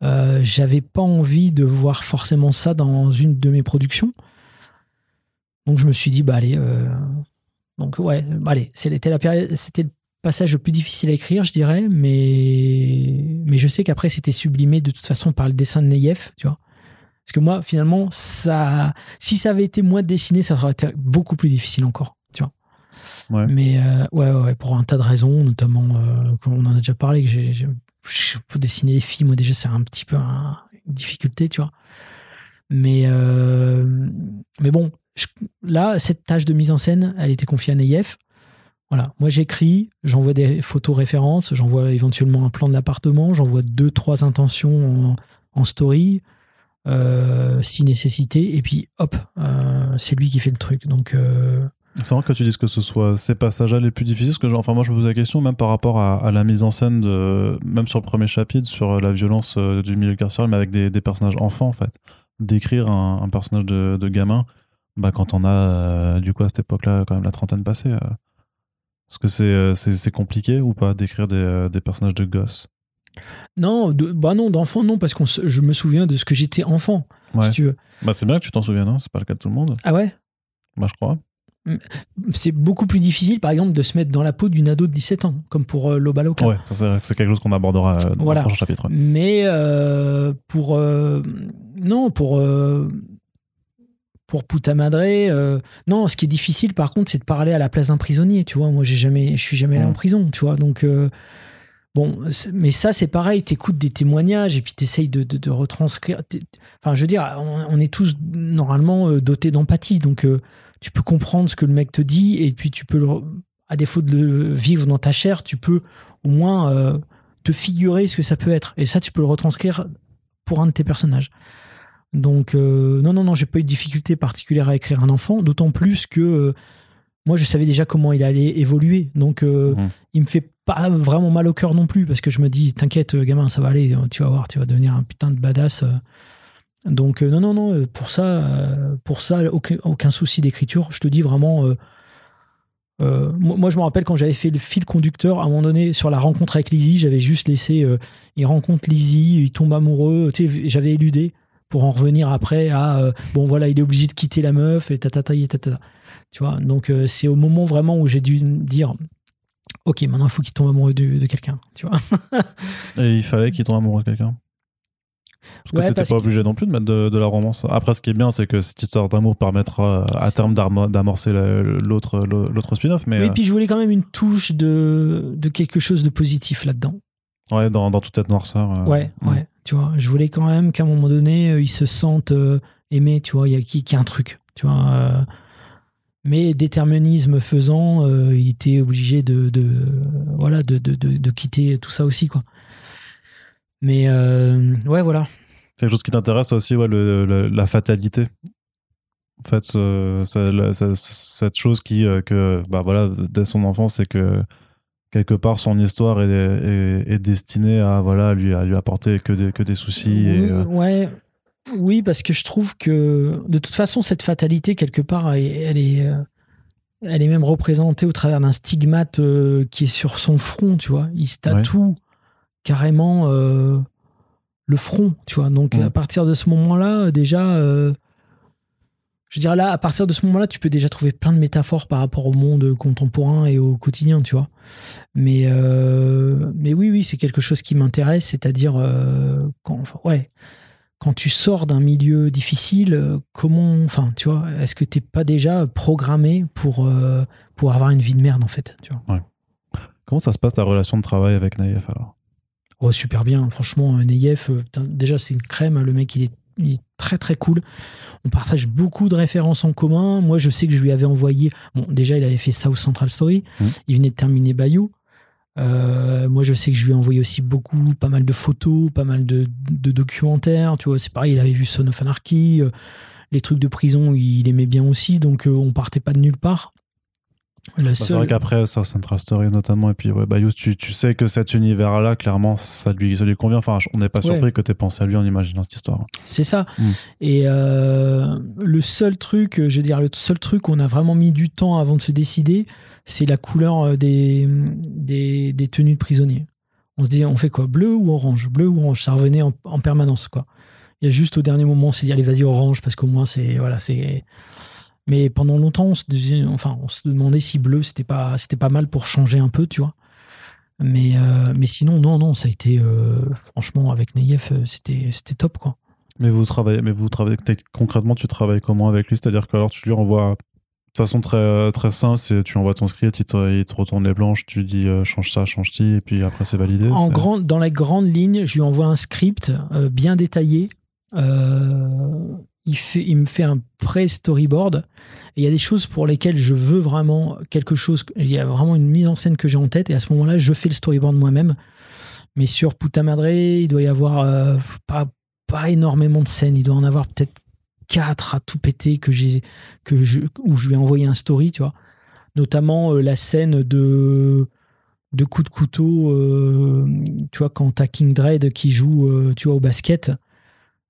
Euh, J'avais pas envie de voir forcément ça dans une de mes productions. Donc, je me suis dit, bah, allez, euh, donc, ouais, bah, allez, c'était la période, c'était passage le plus difficile à écrire, je dirais, mais, mais je sais qu'après, c'était sublimé de toute façon par le dessin de Neyef, tu vois. Parce que moi, finalement, ça, si ça avait été moi dessiné, ça aurait été beaucoup plus difficile encore, tu vois. Ouais. Mais euh, ouais, ouais, pour un tas de raisons, notamment, euh, on en a déjà parlé, que j'ai, faut dessiner les filles, moi déjà, c'est un petit peu un- une difficulté, tu vois. Mais, euh, mais bon, là, cette tâche de mise en scène, elle était confiée à Neyef. Voilà, moi j'écris, j'envoie des photos références, j'envoie éventuellement un plan de l'appartement, j'envoie deux, trois intentions en, story, euh, si nécessité, et puis hop, euh, c'est lui qui fait le truc. Donc, C'est vrai que tu dises que ce soit ces passages-là les plus difficiles, parce que enfin, moi je me pose la question même par rapport à, à la mise en scène, de, même sur le premier chapitre, sur la violence euh, du milieu carcéral, mais avec des, des personnages enfants en fait. D'écrire un, un personnage de, de gamin, bah, quand on a euh, du coup à cette époque-là quand même la trentaine passée, euh, est-ce que c'est euh, compliqué ou pas d'écrire des, euh, des personnages de gosses? Non, de, bah non, d'enfant, non, parce que je me souviens de ce que j'étais enfant, Ouais. si tu veux. Bah, c'est bien que tu t'en souviens, non C'est pas le cas de tout le monde, Ah ouais? Moi je crois. C'est beaucoup plus difficile, par exemple, de se mettre dans la peau d'une ado de 17 ans, comme pour euh, Loba Loca. Ouais, ça c'est quelque chose qu'on abordera euh, dans Voilà. le prochain chapitre. ouais. Mais euh, pour euh, non pour pour puta madre, euh, non. Ce qui est difficile, par contre, c'est de parler à la place d'un prisonnier. Tu vois, moi, j'ai jamais, je suis jamais allé en prison. Tu vois, donc bon. Mais ça, c'est pareil. T'écoutes des témoignages et puis t'essayes de, de, de retranscrire. Enfin, je veux dire, on, on est tous normalement dotés d'empathie, donc euh, tu peux comprendre ce que le mec te dit et puis tu peux, le, à défaut de le vivre dans ta chair, tu peux au moins euh, te figurer ce que ça peut être. Et ça, tu peux le retranscrire pour un de tes personnages. Donc, euh, non, non, non, j'ai pas eu de difficulté particulière à écrire un enfant, d'autant plus que euh, moi, je savais déjà comment il allait évoluer. Donc, euh, Mhm. il me fait pas vraiment mal au cœur non plus, parce que je me dis, t'inquiète, gamin, ça va aller, tu vas voir, tu vas devenir un putain de badass. Donc, euh, non, non, non, euh, pour ça, euh, pour ça aucun, souci d'écriture. Je te dis vraiment. moi, je me rappelle quand j'avais fait le fil conducteur, à un moment donné, sur la rencontre avec Lizzie, j'avais juste laissé. il rencontre Lizzie, il tombe amoureux. Tu sais, j'avais éludé pour en revenir après à. bon, voilà, il est obligé de quitter la meuf et tatata et tatata. Tu vois, donc c'est au moment vraiment où j'ai dû dire. Ok, maintenant il faut qu'il tombe amoureux de, de quelqu'un, tu vois? Et il fallait qu'il tombe amoureux de quelqu'un. Parce que Ouais, t'étais pas que- obligé non plus de mettre de, de la romance. Après, ce qui est bien, c'est que cette histoire d'amour permettra à terme d'amorcer la- l'autre l'autre spin-off. Mais Oui, euh, puis je voulais quand même une touche de, de quelque chose de positif là-dedans. ouais, dans, dans toute cette noirceur. euh, Ouais, ouais. Tu vois, je voulais quand même qu'à un moment donné, euh, ils se sentent euh, aimés, tu vois, il y a qui qui a un truc, tu vois. euh, mais déterminisme faisant, euh, il était obligé de, de voilà, de, de, de, de quitter tout ça aussi, quoi. Mais euh, ouais, voilà. Quelque chose qui t'intéresse aussi, ouais, le- le- la fatalité. En fait, ce- cette chose qui, euh, que, bah voilà, dès son enfance, c'est que quelque part son histoire est, est, est destinée à, voilà, lui, à lui apporter que des, que des soucis. Et, euh, Ouais. Oui, parce que je trouve que de toute façon, cette fatalité, quelque part, elle, est, elle est même représentée au travers d'un stigmate qui est sur son front, tu vois. Il se tatoue carrément euh, le front, tu vois. Donc, à partir de ce moment-là, déjà, euh, je veux dire, là, à partir de ce moment-là, tu peux déjà trouver plein de métaphores par rapport au monde contemporain et au quotidien, tu vois. Mais, euh, mais oui, oui, c'est quelque chose qui m'intéresse, c'est-à-dire, euh, quand, enfin, ouais, quand tu sors d'un milieu difficile, euh, comment, enfin, tu vois, est-ce que t'es pas déjà programmé pour, euh, pour avoir une vie de merde, en fait, tu vois Comment ça se passe ta relation de travail avec Naïef alors? Oh, super bien, franchement, Neyef, euh, déjà, c'est une crème, hein, le mec, il est, il est très très cool. On partage beaucoup de références en commun. Moi, je sais que je lui avais envoyé, bon, déjà, il avait fait South Central Story, Mhm. il venait de terminer Bayou. Euh, moi, je sais que je lui ai envoyé aussi beaucoup, pas mal de photos, pas mal de, de documentaires. Tu vois, c'est pareil, il avait vu Son of Anarchy, euh, les trucs de prison, il aimait bien aussi, donc euh, on partait pas de nulle part. Bah, C'est vrai qu'après, ça, Central Story notamment, et puis ouais, Bayous, tu, tu sais que cet univers-là, clairement, ça lui, ça lui convient. Enfin, on n'est pas Ouais. surpris que tu aies pensé à lui en imaginant cette histoire. C'est ça. Mm. Et euh, le seul truc, je veux dire, le seul truc qu'on a vraiment mis du temps avant de se décider, c'est la couleur euh, des, des, des tenues de prisonniers. On se dit, on fait quoi Bleu ou orange? Bleu ou orange? Ça revenait en, en permanence, quoi. Il y a juste au dernier moment, on s'est dit, allez, vas-y, orange, parce qu'au moins, c'est. Voilà, c'est. Mais pendant longtemps, on se, disait- enfin, on se demandait si bleu, c'était pas, c'était pas mal pour changer un peu, tu vois. Mais, euh, mais sinon, non, non, ça a été, euh, franchement, avec Neyef, euh, c'était, c'était top, quoi. Mais vous travaillez, mais vous travaillez concrètement, tu travailles comment avec lui? C'est-à-dire que alors tu lui envoies de façon très très simple, c'est tu envoies ton script, il te, il te retourne les planches, tu dis euh, change ça, change ci, et puis après c'est validé. En grand, dans la grande ligne, je lui envoie un script bien détaillé. Euh, il, me fait un pré-storyboard. Il y a des choses pour lesquelles je veux vraiment quelque chose. Il y a vraiment une mise en scène que j'ai en tête. Et à ce moment-là, je fais le storyboard moi-même. Mais sur Puta Madre, il doit y avoir euh, pas, pas énormément de scènes. Il doit en avoir peut-être quatre à tout péter que j'ai, que je, où je lui ai envoyé un story, tu vois. Notamment euh, la scène de de coups de couteau, euh, tu vois, quand King Dread qui joue, euh, tu vois, au basket,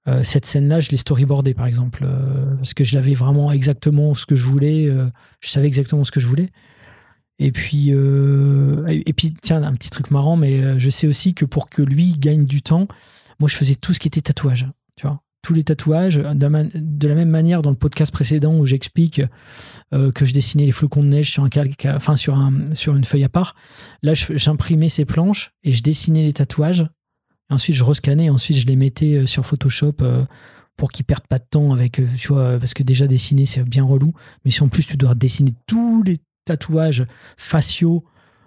euh, cette scène-là, je l'ai storyboardée, par exemple, euh, parce que je l'avais vraiment exactement ce que je voulais, euh, je savais exactement ce que je voulais. Et puis, et, puis, tiens, un petit truc marrant, mais je sais aussi que pour que lui gagne du temps, moi, je faisais tout ce qui était tatouage, tu vois. Tous les tatouages, de la, même manière dans le podcast précédent où j'explique que je dessinais les flocons de neige sur un calque, enfin sur un sur une feuille à part. Là, j'imprimais ces planches et je dessinais les tatouages. Ensuite, je rescannais. Ensuite, je les mettais euh, sur Photoshop euh, pour qu'ils perdent pas de temps avec, euh, tu vois, parce que déjà dessiner c'est bien relou. Mais si en plus tu dois dessiner tous les tatouages faciaux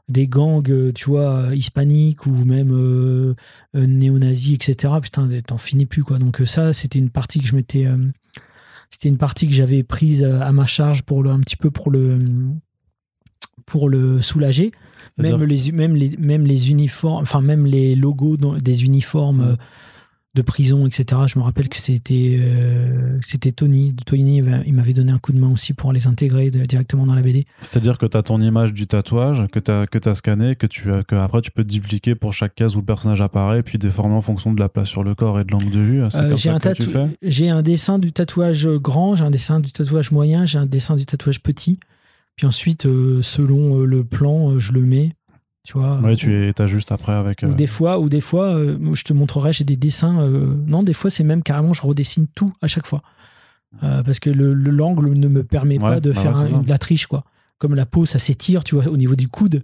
des gangs, tu vois, hispaniques ou même euh, néo-nazis, etc. Putain, t'en finis plus quoi. Donc ça, c'était une partie que je m'étais, c'était une partie que j'avais prise à ma charge pour le, un petit peu pour le, pour le soulager. Même les, même les, même les uniformes, enfin même les logos des uniformes euh, de prison, etc. Je me rappelle que c'était euh, c'était Tony. Tony, il m'a- il m'avait donné un coup de main aussi pour les intégrer de- directement dans la BD. C'est-à-dire que tu as ton image du tatouage, que tu as, que as scanné, que, tu as, que après tu peux dupliquer pour chaque case où le personnage apparaît, puis déformer en fonction de la place sur le corps et de l'angle de vue. Euh, j'ai un, tatou- un dessin du tatouage grand, j'ai un dessin du tatouage moyen, j'ai un dessin du tatouage petit. Puis ensuite, euh, selon euh, le plan, euh, je le mets. Tu vois. Ouais, tu as juste après avec. Ou des fois, ou des fois je te montrerai, j'ai des dessins. non, des fois, c'est même carrément, je redessine tout à chaque fois. Euh, parce que le le- l'angle ne me permet pas de bah faire ouais, un- de la triche, quoi. Comme la peau, ça s'étire, tu vois, au niveau du coude.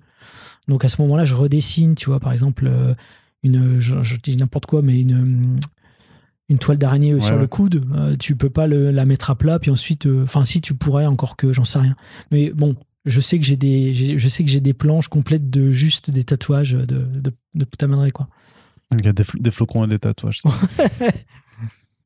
Donc à ce moment-là, je redessine, tu vois, par exemple, euh, une, je, je dis n'importe quoi, mais une, une toile d'araignée euh, sur ouais. le coude, euh, tu peux pas le- la mettre à plat, puis ensuite, euh, enfin, si tu pourrais, encore que j'en sais rien. Mais bon, je sais que j'ai des, je sais que j'ai des planches complètes de juste des tatouages de, de, de quoi. Il y a des flocons et des tatouages.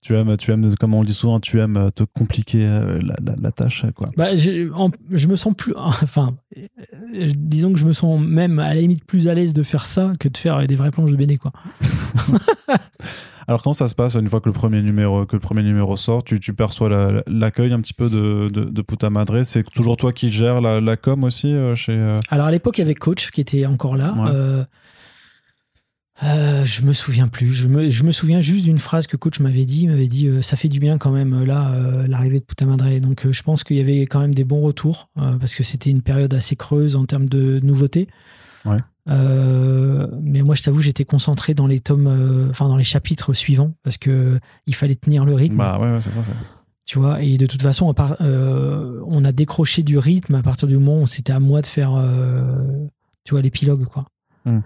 tu aimes, tu aimes, comme on le dit souvent, tu aimes euh, te compliquer euh, la, la- la tâche, quoi. Bah, je, en- je me sens plus. Enfin, euh, disons que je me sens même à la limite plus à l'aise de faire ça que de faire des vraies planches de BD, quoi. Alors quand ça se passe une fois que le premier numéro, que le premier numéro sort, tu, tu perçois la- l'accueil un petit peu de, de, de Puta Madre? C'est toujours toi qui gères la, com aussi chez. Alors à l'époque, il y avait Coach qui était encore là. Ouais. Euh, euh, je me souviens plus. Je me, je me souviens juste d'une phrase que Coach m'avait dit. Il m'avait dit euh, ça fait du bien quand même euh, là euh, l'arrivée de Puta Madre. Donc je pense qu'il y avait quand même des bons retours parce que c'était une période assez creuse en termes de nouveautés. Ouais. Mais moi, je t'avoue, j'étais concentré dans les tomes, enfin dans les chapitres suivants parce que il fallait tenir le rythme. Bah ouais, ouais, c'est ça. Tu vois, et de toute façon, part, on a décroché du rythme à partir du moment où c'était à moi de faire, tu vois, l'épilogue, quoi. Hmm.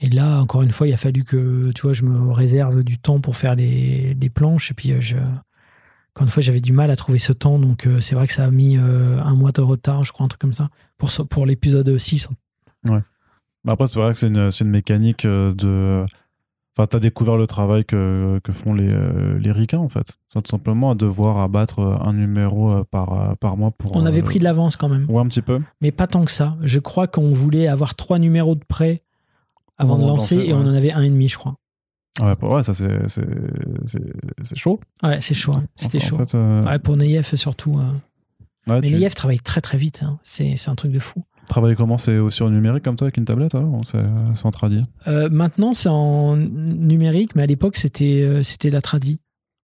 Et là, encore une fois, il a fallu que, tu vois, je me réserve du temps pour faire les, les planches. Et puis, euh, je, encore une fois, j'avais du mal à trouver ce temps. Donc, euh, c'est vrai que ça a mis euh, un mois de retard, je crois, un truc comme ça, pour, pour l'épisode 6. Bah Après, c'est vrai que c'est une, une mécanique de. Enfin, t'as découvert le travail que, que font les, les ricains, en fait. Tout simplement à devoir abattre un numéro par, par mois pour. On avait euh, pris de l'avance quand même. Ouais, un petit peu. Mais pas tant que ça. Je crois qu'on voulait avoir trois numéros de prêt avant de lancer, et on en avait un et demi, je crois. Ouais, pour- ouais ça, c'est, c'est, c'est, c'est chaud. Ouais, c'est chaud. C'était En chaud. fait, euh, Ouais, pour Neyef surtout. euh. ouais, Mais tu Neyef travaille très très vite. hein. C'est un truc de fou. travailles comment? C'est aussi en numérique comme toi, avec une tablette, alors c'est, en tradi Euh, maintenant, c'est en numérique, mais à l'époque, c'était euh, c'était la tradi.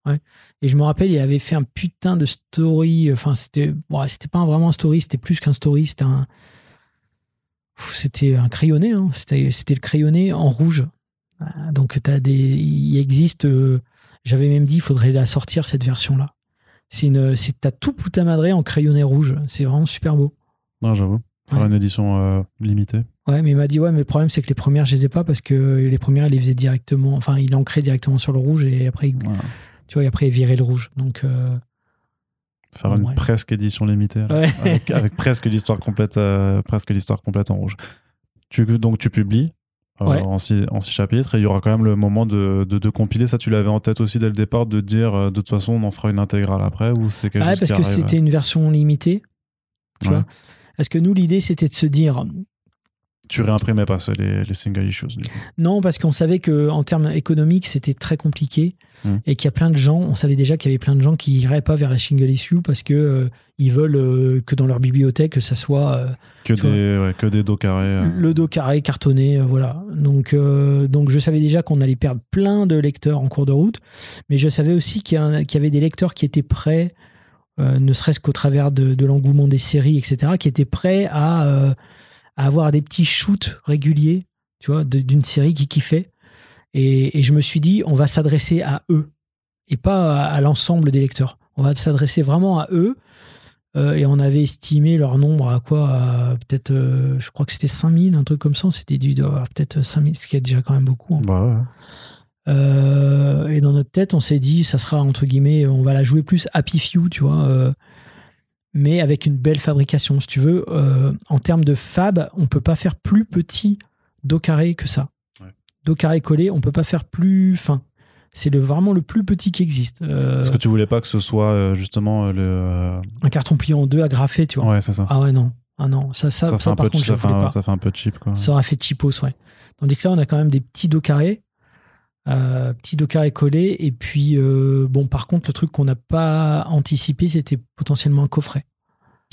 Ouais. Et je me rappelle, il avait fait un putain de story. Enfin, c'était ouais, c'était pas vraiment un story, c'était plus qu'un story. C'était un. C'était un crayonné. hein. C'était le crayonné en rouge. Ah, Donc, as des, il existe. euh, J'avais même dit, il faudrait la sortir, cette version-là. C'est une, c'est- t'as tout Puta Madre en crayonné rouge. C'est vraiment super beau. Non, j'avoue. Faire Ouais. une édition euh, limitée. Ouais, mais il m'a dit ouais, mais le problème c'est que les premières je les ai pas parce que les premières il les faisait directement, enfin il ancrait directement sur le rouge et après il- tu vois et après il virait le rouge. Donc euh, Faire une ouais. presque édition limitée. là. Ouais. avec, avec presque l'histoire complète, euh, presque l'histoire complète en rouge. Tu, donc tu publies euh, Ouais. en, six, en six chapitres et il y aura quand même le moment de, de, de compiler. Ça, tu l'avais en tête aussi dès le départ de dire euh, de toute façon on en fera une intégrale après ou c'est quelque ouais, chose parce qui que c'était une version limitée, tu vois. Parce que nous l'idée c'était de se dire Tu réimprimais pas c'est les, les single issues. Non, parce qu'on savait que en termes économiques, c'était très compliqué Mm. et qu'il y a plein de gens. On savait déjà qu'il y avait plein de gens qui iraient pas vers la single issue parce que euh, ils veulent euh, que dans leur bibliothèque que ça soit euh, Que des, ouais, que des dos carrés. euh. le dos carré, cartonné, voilà. Donc, donc je savais déjà qu'on allait perdre plein de lecteurs en cours de route, mais je savais aussi qu'il y, avait des lecteurs qui étaient prêts, ne serait-ce qu'au travers de, de l'engouement des séries, etc., qui étaient prêts à, à avoir des petits shoots réguliers, tu vois, d'une série qui kiffait. Et, et je me suis dit, on va s'adresser à eux et pas à, à l'ensemble des lecteurs. On va s'adresser vraiment à eux. Euh, et on avait estimé leur nombre à quoi Peut-être, euh, je crois que c'était 5000, un truc comme ça. C'était dû avoir peut-être 5000, ce qui est déjà quand même beaucoup. hein. Bah ouais. Euh, et dans notre tête, on s'est dit, ça sera entre guillemets, on va la jouer plus Happy Few, tu vois, mais avec une belle fabrication. Si tu veux, euh, en termes de fab, on peut pas faire plus petit dos carré que ça. Ouais. Dos carré collé, on peut pas faire plus fin. C'est le, vraiment le plus petit qui existe. Euh, Parce que tu voulais pas que ce soit euh, justement euh, le. un carton plié en deux agrafé, tu vois. Ouais, c'est ça. Ah ouais, non. Ah non, ça, ça, ça, ça, fait un par peu, contre, je ça, fait un, pas. ça fait un peu cheap quoi. Ça aurait fait cheapos, ouais. Tandis que là, on a quand même des petits dos carrés, euh, petits dos carrés collés. Et puis, euh, bon, par contre, le truc qu'on n'a pas anticipé, c'était potentiellement un coffret.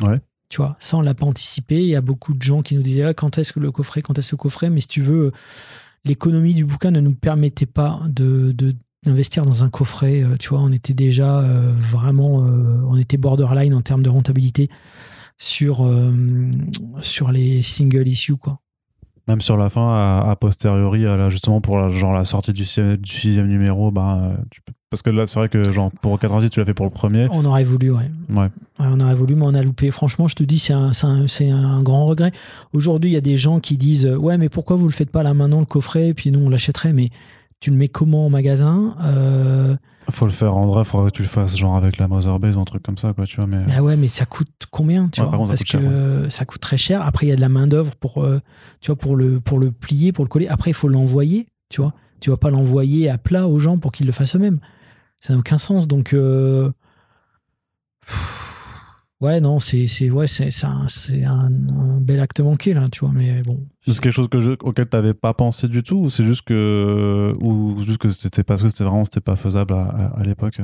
Ouais. Tu vois, ça, on l'a pas anticipé. Il y a beaucoup de gens qui nous disaient ah, quand est-ce que le coffret, quand est-ce le coffret? Mais si tu veux, l'économie du bouquin ne nous permettait pas de. de d'investir dans un coffret, euh, tu vois, on était déjà euh, vraiment, euh, on était borderline en termes de rentabilité sur euh, sur les single issues, quoi. Même sur la fin, à, à posteriori, à la- justement pour la, genre la sortie du, si- du sixième numéro, bah, tu peux- parce que là, c'est vrai que genre pour 86, tu l'as fait pour le premier. On aurait voulu, ouais. Ouais. Ouais, on aurait voulu, mais on a loupé. Franchement, je te dis, c'est un, c'est un, c'est un grand regret. Aujourd'hui, il y a des gens qui disent euh, Ouais, mais pourquoi vous le faites pas là maintenant, le coffret? Et puis nous, on l'achèterait. Mais tu le mets comment en magasin? Euh, Faut le faire en vrai, faudrait que tu le fasses genre avec la Mother Base ou un truc comme ça, quoi, tu vois. Mais Ah ouais, mais ça coûte combien tu Ouais, vois par contre, ça Parce coûte que cher, ça coûte très cher. Après, il y a de la main-d'œuvre pour, euh, tu vois, pour, le, pour le plier, pour le coller. Après, il faut l'envoyer, tu vois. Tu vas pas l'envoyer à plat aux gens pour qu'ils le fassent eux-mêmes. Ça n'a aucun sens. Donc. euh, Ouais, non, c'est c'est ouais, c'est un, c'est un, un bel acte manqué là, tu vois. Mais bon, c'est quelque chose que je, auquel t'avais pas pensé du tout, ou c'est juste que, ou juste que c'était parce que c'était vraiment c'était pas faisable à, à- à l'époque?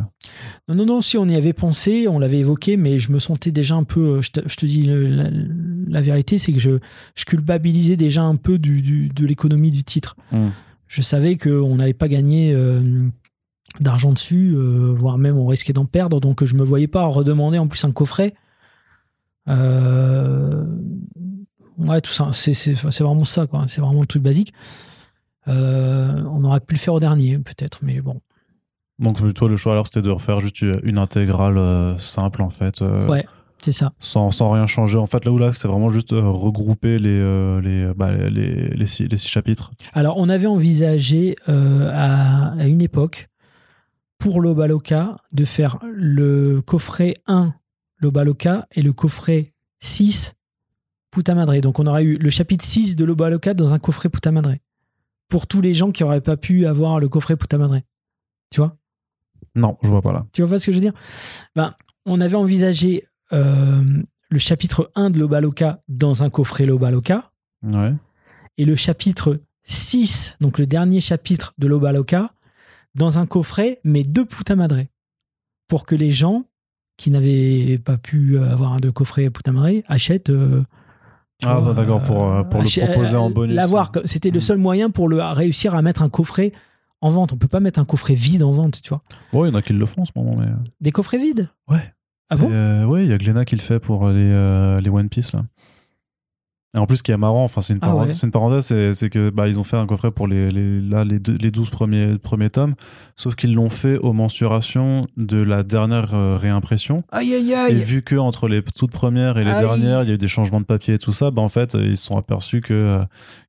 Non, non, non, si on y avait pensé, on l'avait évoqué, mais je me sentais déjà un peu. euh, Je te, je te dis le- la, la vérité, c'est que je, je culpabilisais déjà un peu du, du- de l'économie du titre. Hmm. Je savais qu'on n'allait pas gagner euh, d'argent dessus, euh, voire même on risquait d'en perdre, donc je me voyais pas redemander en plus un coffret. Euh, ouais, tout ça, c'est vraiment ça, quoi. C'est vraiment le truc basique. Euh, on aurait pu le faire au dernier, peut-être, mais bon. Donc toi le choix alors c'était de refaire juste une intégrale euh, simple en fait, Ouais. C'est ça. sans, sans rien changer. En fait là où là c'est vraiment juste regrouper les les, les, bah, les, les six, les six chapitres. Alors, on avait envisagé à, à une époque, pour l'Obaloka, de faire le coffret 1 l'Obaloka et le coffret 6 Puta Madre. Donc, on aurait eu le chapitre 6 de l'Obaloka dans un coffret Puta Madre. Pour tous les gens qui n'auraient pas pu avoir le coffret Puta Madre. Tu vois? Non, je vois pas là. Tu vois pas ce que je veux dire? Ben, On avait envisagé euh, le chapitre 1 de l'Obaloka dans un coffret l'Obaloka Ouais. et le chapitre 6, donc le dernier chapitre de l'Obaloka, dans un coffret, mais de Puta Madre. Pour que les gens qui n'avaient pas pu avoir de coffret Puta Madre achètent. euh, Ah, bah, d'accord, pour, euh, pour le proposer en bonus. L'avoir, c'était le Mm. seul moyen pour le, réussir à mettre un coffret en vente. On peut pas mettre un coffret vide en vente, tu vois. Bon, il y en a qui le font en ce moment, mais. Des coffrets vides? Ouais. Ah bon? Euh, Ouais, il y a Glenna qui le fait pour les, euh, les One Piece là. Et en plus, ce qui est marrant, enfin, c'est une, Ah parenthèse, ouais. c'est une parenthèse, c'est, c'est que bah, ils ont fait un coffret pour les, les, là, les, deux- les 12 premiers, premiers tomes, sauf qu'ils l'ont fait aux mensurations de la dernière euh, réimpression. Aïe aïe Et aïe. vu que entre les toutes premières et les Aïe. dernières, il y a eu des changements de papier et tout ça, bah, en fait, ils se sont aperçus que, euh,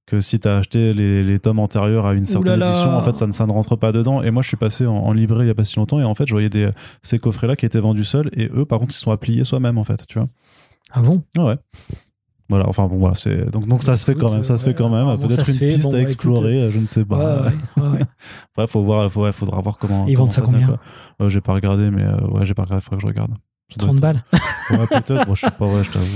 que si tu as acheté les, les tomes antérieurs à une certaine là. édition, en fait, ça ne, ça ne rentre pas dedans. Et moi, je suis passé en, en librairie il n'y a pas si longtemps et en fait, je voyais des, ces coffrets-là qui étaient vendus seuls et eux, par contre, ils sont à plier soi-même, en fait, tu vois. Ah bon? Ouais. Voilà, enfin bon, voilà, c'est donc, donc ça se fait quand même, ça se fait quand même. apparemment, Peut-être une piste à explorer, euh, je ne sais pas. Ouais, faut voir, faut, faudra voir comment. Ils vendent ça combien J'ai pas regardé, mais euh, ouais, j'ai pas regardé, faudrait que je regarde. Ça doit 30 être- balles. Ouais, peut-être, je sais pas, ouais, je t'avoue.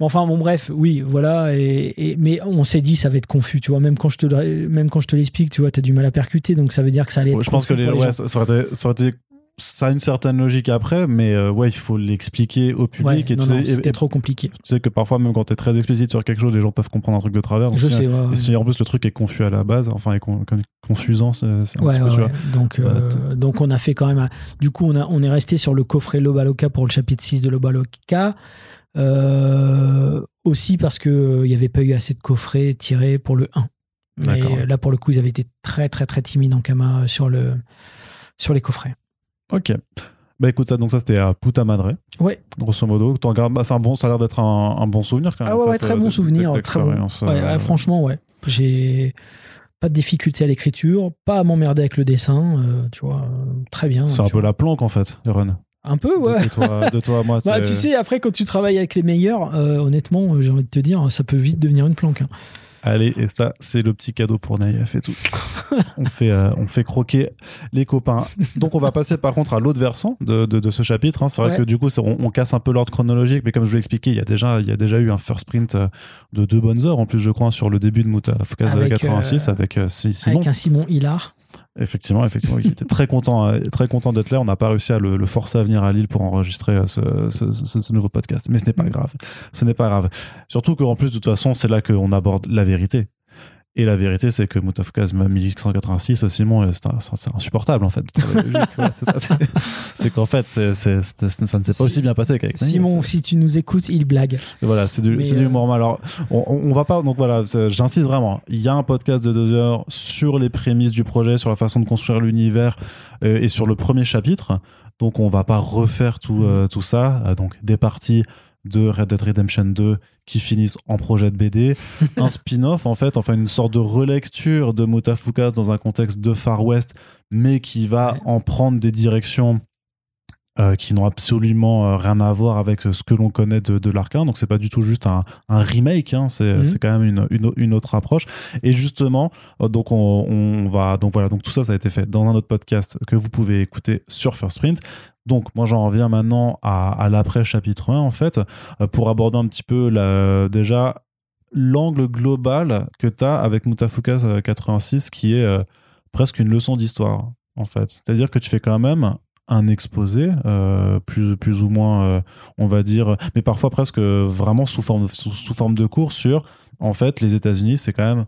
enfin, bon, bref, oui, voilà. Et, et- mais on s'est dit, ça va être confus, tu vois. Même quand je te, même quand je te l'explique, tu vois, t'as du mal à percuter, donc ça veut dire que ça allait être. Ouais, je pense que les, pour ouais, ça aurait été, ça aurait été- ça a une certaine logique après, mais euh, ouais, il faut l'expliquer au Ouais, public. et non, tu, non, sais, et- c'était trop compliqué. tu sais que parfois, même quand tu es très explicite sur quelque chose, les gens peuvent comprendre un truc de travers. Je sais, ouais. ouais. Et si en plus le truc est confus à la base, enfin, est con- con- confusant, c'est un petit peu, ouais, tu vois. Donc, euh, Ouais, donc on a fait quand même. un- Du coup, on, a, on est resté sur le coffret Lobaloka pour le chapitre 6 de Lobaloka. Euh, aussi parce qu'il n'y avait pas eu assez de coffrets tirés pour le 1. Mais D'accord. là, pour le coup, ils avaient été très, très, très timides en Kama sur, le, sur les coffrets. Ok. Bah écoute, ça, donc ça c'était à Puta Madre. Ouais. Grosso modo, t'en gardes, bah, un bon, ça a l'air d'être un, un bon souvenir quand même. Ah ouais, en très euh, bon de- souvenir. Très bon. Ouais, euh, ouais, franchement, ouais. J'ai pas de difficulté à l'écriture, pas à m'emmerder avec le dessin, euh, tu vois, très bien. C'est un peu la planque en fait, Aaron. Un peu, ouais. De, toi, de toi à moi. Bah, tu sais, après, quand tu travailles avec les meilleurs, euh, honnêtement, j'ai envie de te dire, ça peut vite devenir une planque. hein. Allez, et ça, c'est le petit cadeau pour Naïef et tout. on, fait, euh, on fait croquer les copains. Donc, on va passer par contre à l'autre versant de, de, de ce chapitre. hein. C'est vrai Ouais. que du coup, on, on casse un peu l'ordre chronologique, mais comme je vous l'ai expliqué, il y, a déjà, il y a déjà eu un first print euh, de deux bonnes heures, en plus, je crois, sur le début de Muta Focus Avec, 86 euh, avec euh, Si- Simon. Avec un Simon Hilar. Effectivement, effectivement, il était très content, euh, très content d'être là. On n'a pas réussi à le, le forcer à venir à Lille pour enregistrer euh, ce, ce- ce- ce nouveau podcast, mais ce n'est pas grave. Ce n'est pas grave. Surtout qu'en plus, de toute façon, c'est là qu'on aborde la vérité. Et la vérité, c'est que Moutafkaz 1186, Simon, c'est insupportable en fait. c'est qu'en fait, ça ne s'est pas Si- aussi bien passé qu'avec. Simon, si tu nous écoutes, il blague. Voilà, c'est du, c'est euh, humour mal. Alors, on, va pas. Donc voilà, j'insiste vraiment. Il y a un podcast de deux heures sur les prémices du projet, sur la façon de construire l'univers euh, et sur le premier chapitre. Donc on va pas refaire tout, euh, tout ça. Donc des parties de Red Dead Redemption 2 qui finissent en projet de BD, un spin-off en fait, enfin une sorte de relecture de Mutafuka dans un contexte de Far West, mais qui va Ouais. en prendre des directions euh, qui n'ont absolument euh, rien à voir avec euh, ce que l'on connaît de, de l'arcane. Donc c'est pas du tout juste un, un remake, hein, c'est Mhm. c'est quand même une, une, une autre approche. Et justement, donc on, on va donc voilà, donc tout ça ça a été fait dans un autre podcast que vous pouvez écouter sur First Print. Donc moi j'en reviens maintenant à, l'après chapitre 1 en fait euh, pour aborder un petit peu déjà l'angle global que tu as avec Mutafuka euh, 86 qui est euh, presque une leçon d'histoire en fait. C'est-à-dire que tu fais quand même un exposé, euh, plus, ou moins, euh, on va dire, mais parfois presque vraiment sous forme, sous forme de cours sur, en fait, les États-Unis, c'est quand même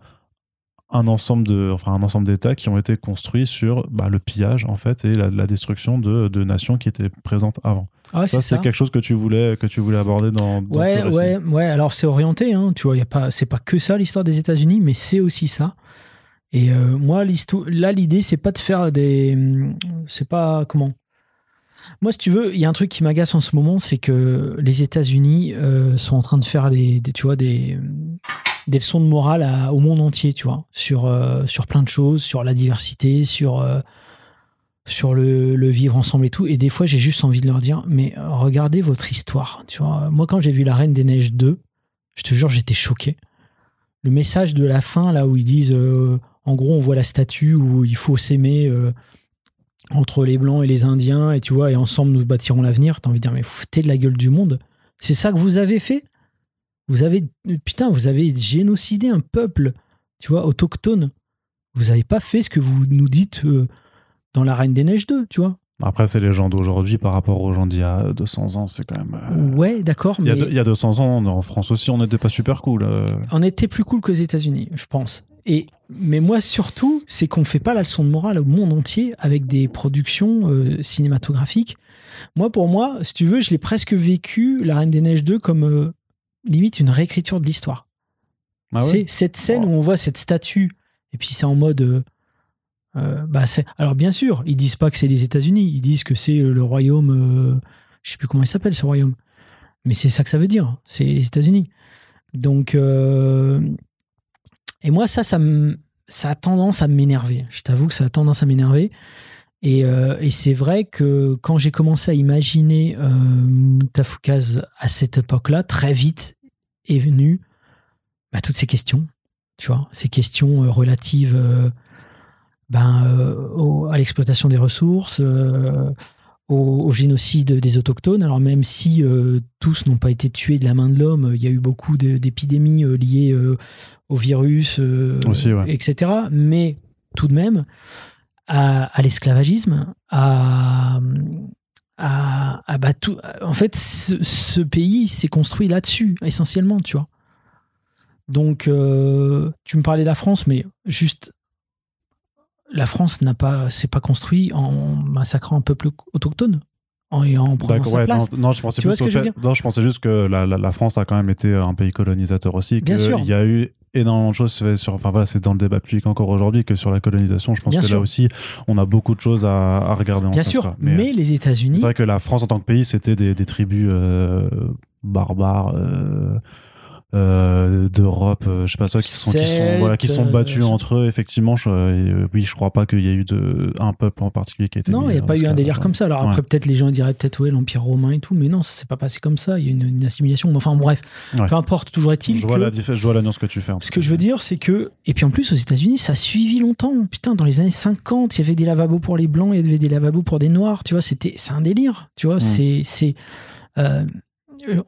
un ensemble de, enfin un ensemble d'États qui ont été construits sur bah, le pillage en fait et la, la destruction de, de nations qui étaient présentes avant. Ah, Ça, c'est quelque chose que tu voulais que tu voulais aborder dans, dans ce Ouais, récit. ouais, ouais. Alors c'est orienté, hein, tu vois. Y a pas, c'est pas que ça l'histoire des États-Unis, mais c'est aussi ça. Et euh, moi, là, l'idée, c'est pas de faire des, c'est pas comment? Moi, si tu veux, il y a un truc qui m'agace en ce moment, c'est que les États-Unis euh, sont en train de faire des, des- tu vois, des, des leçons de morale au monde entier, tu vois, sur, euh, sur plein de choses, sur la diversité, sur, euh, sur le, vivre ensemble et tout. Et des fois, j'ai juste envie de leur dire, mais euh, regardez votre histoire, tu vois. Moi, quand j'ai vu La Reine des Neiges 2, je te jure, j'étais choqué. Le message de la fin, là où ils disent, en gros, on voit la statue où il faut s'aimer entre les Blancs et les Indiens, et tu vois, et ensemble nous bâtirons l'avenir. T'as envie de dire, mais foutez de la gueule du monde. C'est ça que vous avez fait? Vous avez, putain, vous avez génocidé un peuple, tu vois, autochtone. Vous n'avez pas fait ce que vous nous dites euh, dans La Reine des Neiges 2, tu vois. Après, c'est les gens d'aujourd'hui par rapport aux gens d'il y a 200 ans, c'est quand même. euh, Ouais, d'accord, Il y, a mais deux- il y a 200 ans, en France aussi, on n'était pas super cool. euh. on était plus cool qu'aux États-Unis, je pense. Et mais moi surtout, c'est qu'on fait pas la leçon de morale au monde entier avec des productions euh, cinématographiques. Moi, pour moi, si tu veux, je l'ai presque vécu La Reine des Neiges 2 comme limite une réécriture de l'histoire. Ah ouais? C'est cette scène où on voit cette statue, et puis c'est en mode. euh, euh, bah alors bien sûr, ils disent pas que c'est les États-Unis, ils disent que c'est le royaume. euh, je sais plus comment il s'appelle ce royaume, mais c'est ça que ça veut dire, c'est les États-Unis. Donc, euh, et moi ça, ça, ça a tendance à m'énerver. Je t'avoue que ça a tendance à m'énerver. Et, euh, et c'est vrai que quand j'ai commencé à imaginer euh, à cette époque-là, très vite est venu bah, toutes ces questions, tu vois, ces questions euh, relatives euh, ben, euh, au- à l'exploitation des ressources, au, au génocide des autochtones. Alors même si tous n'ont pas été tués de la main de l'homme, il y a eu beaucoup d'épidémies liées au virus, Aussi, ouais. etc. Mais tout de même, à, l'esclavagisme, à, à, bah, tout, en fait, ce, ce pays s'est construit là-dessus, essentiellement, tu vois. Donc, euh, tu me parlais de la France, mais juste, la France n'a pas, s'est pas construit en massacrant un peuple autochtone, en, et en prenant sa ouais, place. non, non, je pensais Tu vois plus ce au que je veux fait- non, je pensais juste que la, la- la France a quand même été un pays colonisateur aussi. Bien que sûr. Il y a eu énormément de choses sur, sur- enfin voilà, c'est dans le débat public encore aujourd'hui que sur la colonisation. Je pense Bien que sûr. là aussi, on a beaucoup de choses à, à regarder en Bien sûr, mais, Mais, les États-Unis, c'est vrai que la France en tant que pays, c'était des, des tribus euh, barbares. euh, euh, d'Europe, euh, je sais pas toi, qui sont, qui sont, voilà, qui sont euh, battus je- entre eux. Effectivement, je, euh, oui, je crois pas qu'il y ait eu de, un peuple en particulier qui a été. Non, il n'y a pas eu un délire comme ça. Alors après, peut-être les gens diraient peut-être ouais l'empire romain et tout, mais non, ça s'est pas passé comme ça. Il y a une, une assimilation. Enfin bref, Ouais. peu importe. Toujours est-il Je vois, la, je vois la nuance que tu fais. ce que je veux dire, c'est que et puis en plus aux États-Unis, ça a suivi longtemps. Putain, dans les années 50, il y avait des lavabos pour les blancs, il y avait des lavabos pour des noirs. Tu vois, c'était c'est un délire. Tu vois, Mm. c'est c'est euh,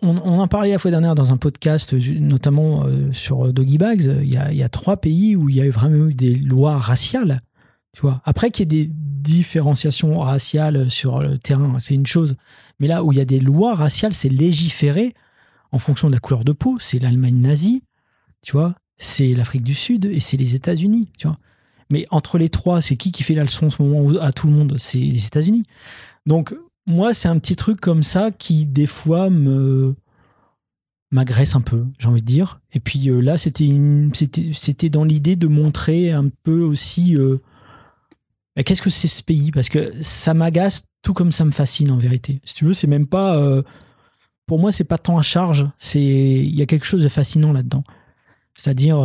on, on en parlait la fois dernière dans un podcast, notamment euh, sur Doggy Bags. Il y, a, il y a trois pays où il y a vraiment eu des lois raciales. Tu vois. Après qu'il y ait des différenciations raciales sur le terrain, c'est une chose. Mais là où il y a des lois raciales, c'est légiféré en fonction de la couleur de peau. C'est l'Allemagne nazie, tu vois. C'est l'Afrique du Sud et c'est les États-Unis, tu vois. Mais entre les trois, c'est qui qui fait la leçon en ce moment à tout le monde? C'est les États-Unis. Donc moi, c'est un petit truc comme ça qui des fois me m'agresse un peu, j'ai envie de dire. Et puis euh, là, c'était c'était dans l'idée de montrer un peu aussi euh, bah, qu'est-ce que c'est ce pays? Parce que ça m'agace tout comme ça me fascine en vérité. Si tu veux, c'est même pas euh, pour moi, c'est pas tant à charge, c'est il y a quelque chose de fascinant là-dedans. C'est-à-dire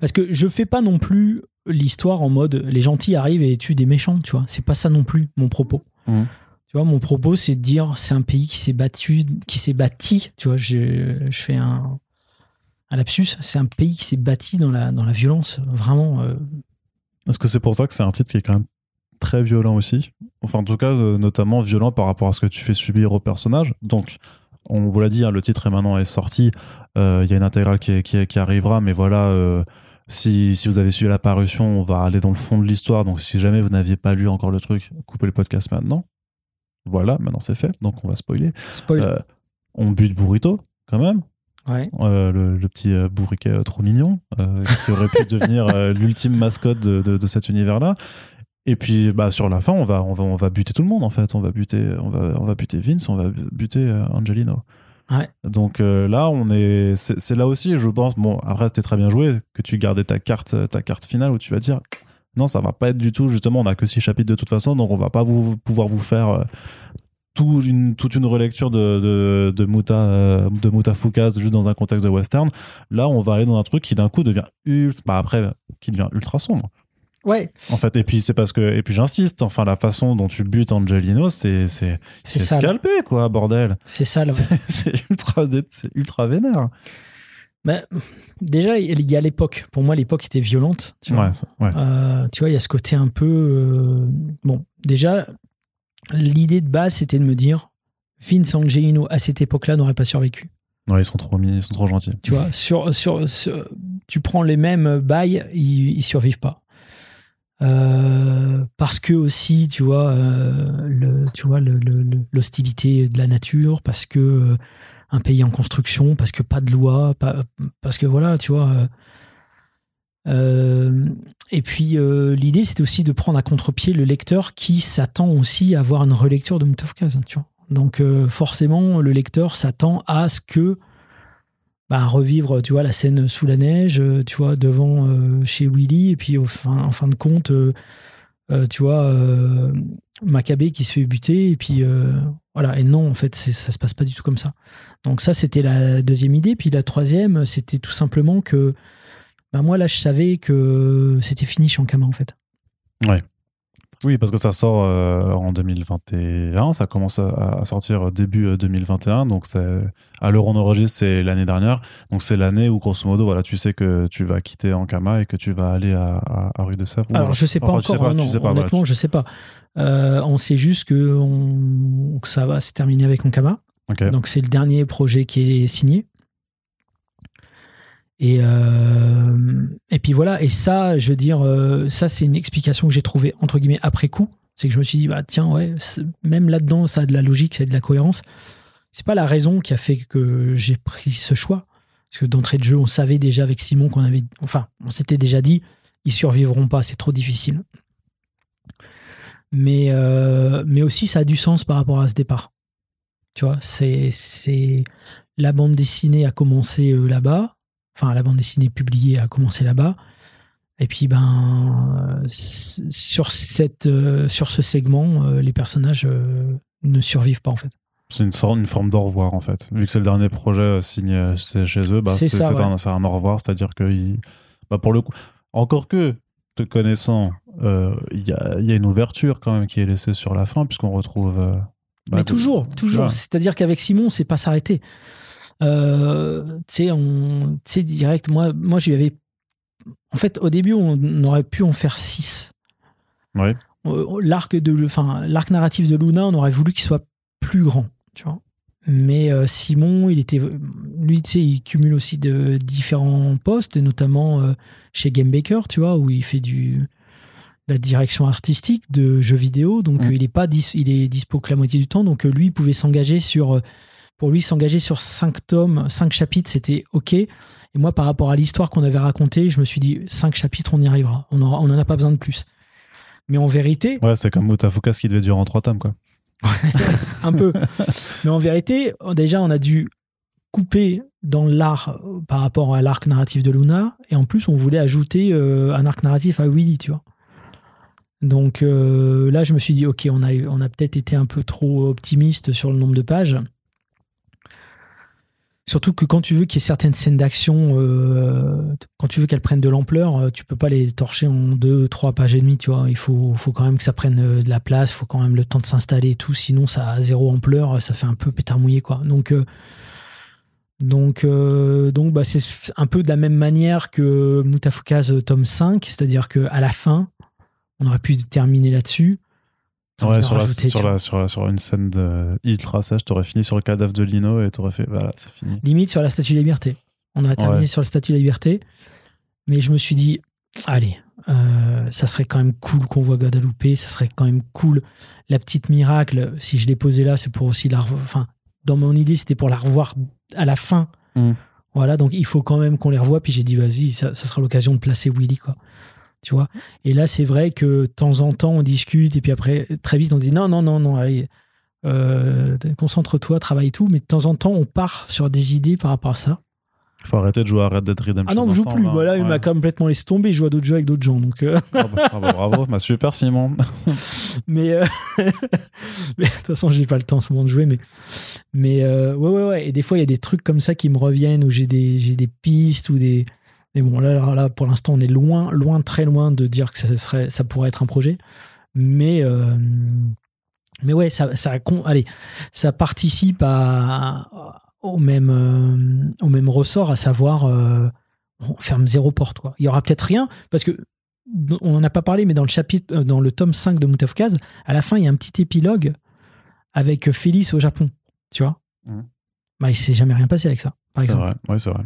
parce que je fais pas non plus l'histoire en mode les gentils arrivent et tuent des méchants, tu vois. C'est pas ça non plus mon propos. Mhm. Tu vois, mon propos, c'est de dire c'est un pays qui s'est battu, qui s'est bâti. Tu vois, je, je fais un, un lapsus. C'est un pays qui s'est bâti dans la, dans la violence, vraiment. euh, Est-ce que c'est pour ça que c'est un titre qui est quand même très violent aussi? Enfin, en tout cas, euh, notamment violent par rapport à ce que tu fais subir au personnage. Donc, on vous l'a dit, hein, le titre est maintenant est sorti. Euh, Il y a une intégrale qui, est- qui, est- qui arrivera, mais voilà. Si, si vous avez suivi la parution, on va aller dans le fond de l'histoire. Donc, si jamais vous n'aviez pas lu encore le truc, coupez le podcast maintenant. Voilà, maintenant c'est fait. Donc, on va spoiler. spoil. Euh, on bute Burrito, quand même. ouais. Euh, le, le petit euh, bourriquet trop mignon, euh, qui aurait pu devenir l'ultime mascotte de, de- de cet univers-là. Et puis, bah, sur la fin, on va, on va, on va buter tout le monde, en fait. On va buter, on va, on va buter Vince, on va buter Angelino. Donc euh, là, on est, c'est là aussi, je pense. Bon, après, c'était très bien joué que tu gardais ta carte, ta carte finale où tu vas dire, non, ça va pas être du tout. Justement, on a que six chapitres de toute façon, donc on va pas vous pouvoir vous faire euh, toute une relecture de, de, de Muta, euh, juste dans un contexte de western. Là, on va aller dans un truc qui d'un coup devient ultra, bah après, qui devient ultra sombre. Ouais, En fait, et puis c'est parce que, et puis j'insiste, enfin, la façon dont tu butes Angelino, c'est, c'est, c'est scalpé, quoi, bordel. C'est ça. là. C'est ultra, c'est ultra vénère. Bah, déjà, il y a l'époque. Pour moi, l'époque était violente. Tu vois. Ouais, ça- ouais. Euh, tu vois, il y a ce côté un peu. euh, Bon, déjà, l'idée de base, c'était de me dire Vince Angelino, à cette époque-là, n'aurait pas survécu. Ouais, ils sont trop mis, ils sont trop gentils. Tu vois, sur, sur, sur- tu prends les mêmes bails, ils, ils survivent pas. Euh, parce que aussi, tu vois, euh, tu vois, l'hostilité de la nature, parce que euh, un pays en construction, parce que pas de loi, parce que voilà, tu vois. et puis l'idée, c'était aussi de prendre à contre-pied le lecteur qui s'attend aussi à avoir une relecture de Mutafkaz, tu vois. Donc forcément, le lecteur s'attend à ce que bah, revivre, tu vois, la scène sous la neige, euh, tu vois, devant chez Willy, et puis en fin de compte, tu vois, Maccabée qui se fait buter, et puis voilà. Et non, en fait, ça se passe pas du tout comme ça. Donc ça, c'était la deuxième idée. Puis la troisième, c'était tout simplement que, bah, moi là, je savais que c'était fini Shankama en fait. Ouais. Oui, parce que ça sort euh, en 2021, ça commence à, sortir début 2021, euh, donc à l'heure on enregistre, c'est l'année dernière, donc c'est l'année où grosso modo, voilà, tu sais que tu vas quitter Ankama et que tu vas aller à, Rue de Sèvres. Alors je sais pas encore, pas, non, sais pas, honnêtement, je sais pas. Euh, on sait juste que, on, que ça va se terminer avec Ankama, donc c'est le dernier projet qui est signé. Et, euh, et puis voilà, et ça, je veux dire, euh, ça c'est une explication que j'ai trouvée entre guillemets après coup. C'est que je me suis dit, bah tiens, ouais, même là-dedans, ça a de la logique, ça a de la cohérence. C'est pas la raison qui a fait que j'ai pris ce choix. Parce que d'entrée de jeu, on savait déjà avec Simon qu'on avait. Enfin, on s'était déjà dit, ils survivront pas, c'est trop difficile. Mais, euh, mais aussi, ça a du sens par rapport à ce départ. Tu vois, c'est. La bande dessinée a commencé là-bas enfin la bande dessinée publiée a commencé là-bas. Et puis ben sur cette euh, sur ce segment, euh, les personnages euh, ne survivent pas en fait. C'est une sorte, une forme d'au revoir en fait. Vu que c'est le dernier projet signé chez eux, bah, c'est un, un, au revoir, c'est-à-dire que bah, pour le coup, encore que te connaissant, il y, a, y, a, une ouverture quand même qui est laissée sur la fin puisqu'on retrouve. Bah, Mais toujours, toujours. C'est-à-dire qu'avec Simon, c'est pas s'arrêter. Euh, tu sais, direct, moi, moi, je lui avais. En fait, au début, on aurait pu en faire 6. Ouais. Euh, l'arc de, enfin, l'arc narratif de Luna, on aurait voulu qu'il soit plus grand, tu vois. Mais euh, Simon, il était, lui, tu sais, il cumule aussi de différents postes, et notamment chez Game Baker, tu vois, où il fait du la direction artistique de jeux vidéo. Donc, mm. il est pas, il est dispo que la moitié du temps. Donc, lui, il pouvait s'engager sur pour lui, s'engager sur cinq tomes, cinq chapitres, c'était OK. Et moi, par rapport à l'histoire qu'on avait racontée, je me suis dit, cinq chapitres, on y arrivera. On n'en on a pas besoin de plus. Mais en vérité. Ouais, c'est comme Mutafukas qui devait durer en trois tomes, quoi. un peu. Mais en vérité, déjà, on a dû couper dans l'art par rapport à l'arc narratif de Luna. Et en plus, on voulait ajouter euh, un arc narratif à Willy, tu vois. Donc euh, là, je me suis dit, OK, on a, on a peut-être été un peu trop optimiste sur le nombre de pages. Surtout que quand tu veux qu'il y ait certaines scènes d'action, euh, quand tu veux qu'elles prennent de l'ampleur, euh, tu peux pas les torcher en deux, trois pages et demie, tu vois. Il faut, quand même que ça prenne euh, de la place, faut quand même le temps de s'installer et tout. Sinon, ça a zéro ampleur, ça fait un peu pétard mouillé, quoi. Donc, donc, donc bah, c'est un peu de la même manière que Mutafukaz tome 5, c'est-à-dire qu'à la fin, on aurait pu terminer là-dessus. Ouais, sur, la, sur, la, sur, la, sur, une scène de ultra sèche, t'aurais fini sur le cadavre de Lino et t'aurais fait, voilà, c'est fini. Limite sur la statue de liberté. On a terminé sur la statue de liberté. Mais je me suis dit, allez, euh, ça serait quand même cool qu'on voit Guadalupe, ça serait quand même cool. La petite miracle, si je l'ai posée là, c'est pour aussi la revoir. Enfin, dans mon idée, c'était pour la revoir à la fin. Mm. Voilà, donc il faut quand même qu'on les revoie. Puis j'ai dit, vas-y, ça, ça sera l'occasion de placer Willy, quoi tu vois. Et là, c'est vrai que de temps en temps, on discute, et puis après, très vite, on dit non, non, non, non, allez, euh, concentre-toi, travaille tout, mais de temps en temps, on part sur des idées par rapport à ça. Faut arrêter de jouer à Red Dead Redemption. Ah non, je joue plus. Voilà, il m'a complètement laissé tomber. Je joue à d'autres jeux avec d'autres gens. Donc, euh. ah bah, ah bah, bravo, bah, super Simon. mais, euh, mais de toute façon, j'ai pas le temps en ce moment de jouer. Mais, mais ouais, ouais, ouais. Et des fois, il y a des trucs comme ça qui me reviennent où j'ai des, des pistes ou des, mais bon, là, là pour l'instant, on est loin, loin, très loin de dire que ça, serait, ça pourrait être un projet. Mais, euh, mais ouais, ça, ça, allez, ça participe à, au, même, euh, au même ressort, à savoir, euh, on ferme zéro porte. Quoi. Il y aura peut-être rien, parce que on n'en a pas parlé, mais dans le chapitre, dans le tome 5 de Mutafkaz, à la fin, il y a un petit épilogue avec Félix au Japon. Tu vois mmh. bah, Il s'est jamais rien passé avec ça, par exemple. Vrai. Ouais, c'est vrai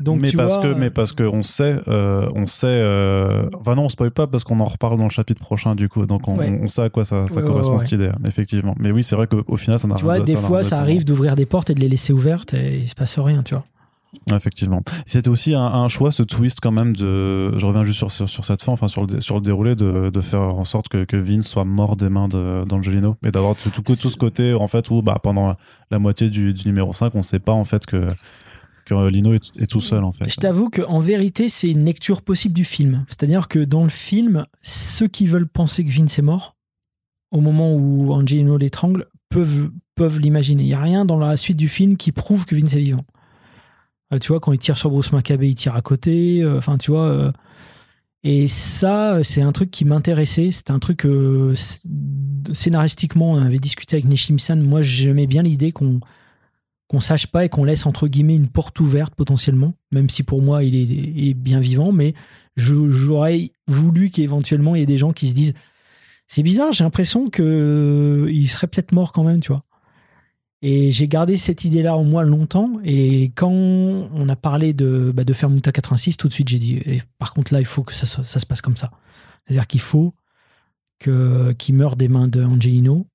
mais, parce que, mais parce qu'on sait, euh, on sait. Euh... Enfin non, on spoil pas parce qu'on en reparle dans le chapitre prochain du coup. Donc on, sait à quoi ça, ça correspond cette idée, effectivement. Mais oui, c'est vrai qu'au final, ça n'arrive pas. Tu vois, des fois, ça arrive d'ouvrir des portes et de les laisser ouvertes et il se passe rien, tu vois. Effectivement. C'était aussi un, choix, ce twist quand même de. Je reviens juste sur, sur, cette fin, enfin sur le, sur le déroulé, de, de faire en sorte que, que Vince soit mort des mains d'Angelino. Et d'avoir tout, tout, tout, ce côté, en fait, où bah, pendant la moitié du, du numéro 5, on ne sait pas en fait que que Lino est, tout seul en fait. Je t'avoue qu'en vérité, c'est une lecture possible du film. C'est-à-dire que dans le film, ceux qui veulent penser que Vince est mort, au moment où Angelino l'étrangle, peuvent, peuvent l'imaginer. Il n'y a rien dans la suite du film qui prouve que Vince est vivant. Euh, tu vois, quand il tire sur Bruce Maccabee, il tire à côté. euh, Enfin, tu vois. euh, et ça, c'est un truc qui m'intéressait. C'était un truc euh, scénaristiquement, on avait discuté avec Nishim-san. Moi, j'aimais bien l'idée qu'on qu'on sache pas et qu'on laisse entre guillemets une porte ouverte potentiellement, même si pour moi il est, bien vivant, mais j'aurais voulu qu'éventuellement il y ait des gens qui se disent c'est bizarre, j'ai l'impression que il serait peut-être mort quand même, tu vois. Et j'ai gardé cette idée-là en moi longtemps. Et quand on a parlé de, bah, de faire Muta 86, tout de suite j'ai dit par contre là il faut que ça, se- passe comme ça. C'est-à-dire qu'il faut que qu'il meure des mains de Angelino,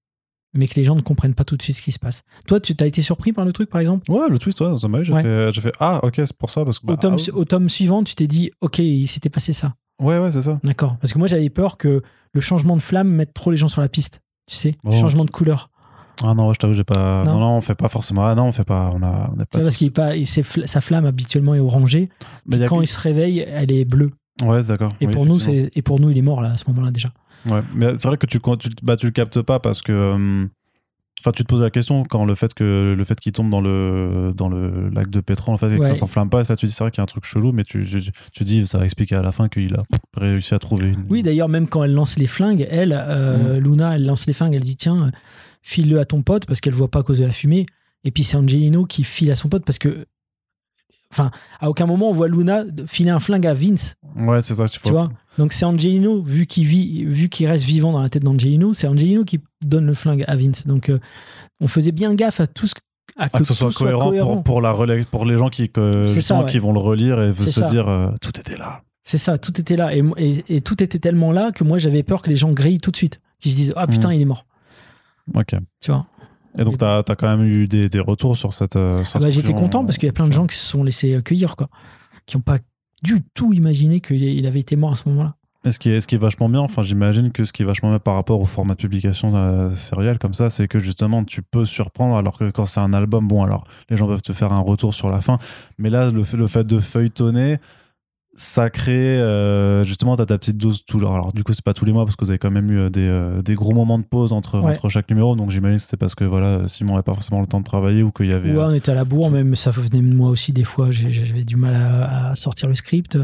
mais que les gens ne comprennent pas tout de suite ce qui se passe. Toi, tu as été surpris par le truc, par exemple? Ouais, le twist, ouais, ça m'a eu. J'ai Ouais. fait, j'ai fait, ah, ok, c'est pour ça. Parce que, bah, au, tome, ah, au tome suivant, tu t'es dit, ok, il s'était passé ça. ouais, ouais, c'est ça. D'accord. Parce que moi, j'avais peur que le changement de flamme mette trop les gens sur la piste. Tu sais, le Oh, changement de couleur. Ah non, je t'avoue, j'ai pas. Non. Non. non, on fait pas forcément. Ah non, on fait pas. On a, on pas. vois, parce qu'il pas, fl- sa flamme habituellement est orangée. Mais Quand que- il se réveille, elle est bleue. Ouais, d'accord. Et Oui, pour nous, c'est et pour nous, il est mort là à ce moment-là déjà. Ouais, mais c'est vrai que tu, tu, bah, tu le captes pas parce que. euh, Enfin, tu te poses la question quand le fait que le fait qu'il tombe dans le dans le lac de pétrole en fait et que Ouais. ça s'enflamme pas, ça tu dis c'est vrai qu'il y a un truc chelou, mais tu, tu, tu dis ça va expliquer à la fin qu'il a réussi à trouver une. Oui, d'ailleurs, même quand elle lance les flingues, elle, euh, Mm. Luna, elle lance les flingues, elle dit tiens, file-le à ton pote parce qu'elle voit pas à cause de la fumée. Et puis c'est Angelino qui file à son pote parce que. Enfin, à aucun moment on voit Luna filer un flingue à Vince, Ouais, c'est ça. Tu, tu vois. Donc c'est Angelino, vu qu'il vit, vu qu'il reste vivant dans la tête d'Angelino, c'est Angelino qui donne le flingue à Vince. Donc euh, on faisait bien gaffe à tout ce à Ah, que ce soit cohérent, Pour, pour la relais- pour les gens qui que, ça, ouais. qui vont le relire et se ça. dire euh, tout était là. C'est ça, tout était là. Et, et- et tout était tellement là que moi j'avais peur que les gens grillent tout de suite. Qu'ils se disent Ah putain, Mm. il est mort. Ok. Tu vois. Et donc, tu as, quand même eu des, des retours sur cette. euh, Ah bah, J'étais content parce qu'il y a plein de gens qui se sont laissés euh, cueillir, quoi. Qui n'ont pas du tout imaginé qu'il il avait été mort à ce moment-là. Et ce qui, est, ce qui est vachement bien, enfin j'imagine que ce qui est vachement bien par rapport au format de publication euh, sériel comme ça, c'est que justement tu peux surprendre alors que quand c'est un album, bon alors les gens peuvent te faire un retour sur la fin, mais là le fait, le fait de feuilletonner, ça crée euh, justement t'as ta petite dose tout alors du coup c'est pas tous les mois parce que vous avez quand même eu euh, des, euh, des gros moments de pause entre, Ouais. entre chaque numéro donc j'imagine que c'était parce que voilà Simon n'avait pas forcément le temps de travailler ou qu'il y avait Ouais, euh, on était à la bourre, même ça venait de moi aussi des fois. J'avais du mal à, à sortir le script.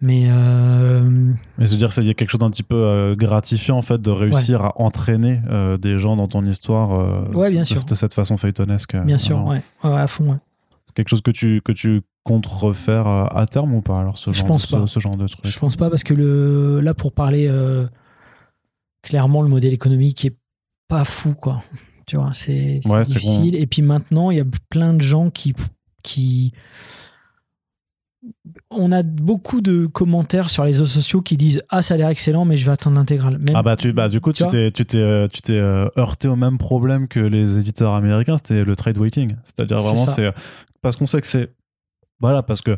Mais euh, Mais se dire, il y a quelque chose d'un petit peu gratifiant en fait de réussir à entraîner des gens dans ton histoire Ouais, bien de, sûr. de cette façon feuilletonesque. bien sûr, Alors, Ouais, à fond. ouais. C'est quelque chose que tu, que tu comptes refaire euh, à terme ou pas alors ce Je genre, pense ce- genre de truc? Je pense pas parce que le, là, pour parler euh, clairement, le modèle économique est pas fou, quoi. Tu vois, c'est Ouais, difficile. Et puis maintenant, il y a plein de gens qui, qui. On a beaucoup de commentaires sur les réseaux sociaux qui disent Ah, ça a l'air excellent, mais je vais attendre l'intégrale. Ah bah, tu, bah du coup Tu t'es tu t'es euh, tu t'es heurté au même problème que les éditeurs américains, c'était le trade waiting. C'est-à-dire C'est vraiment c'est parce qu'on sait que c'est voilà parce que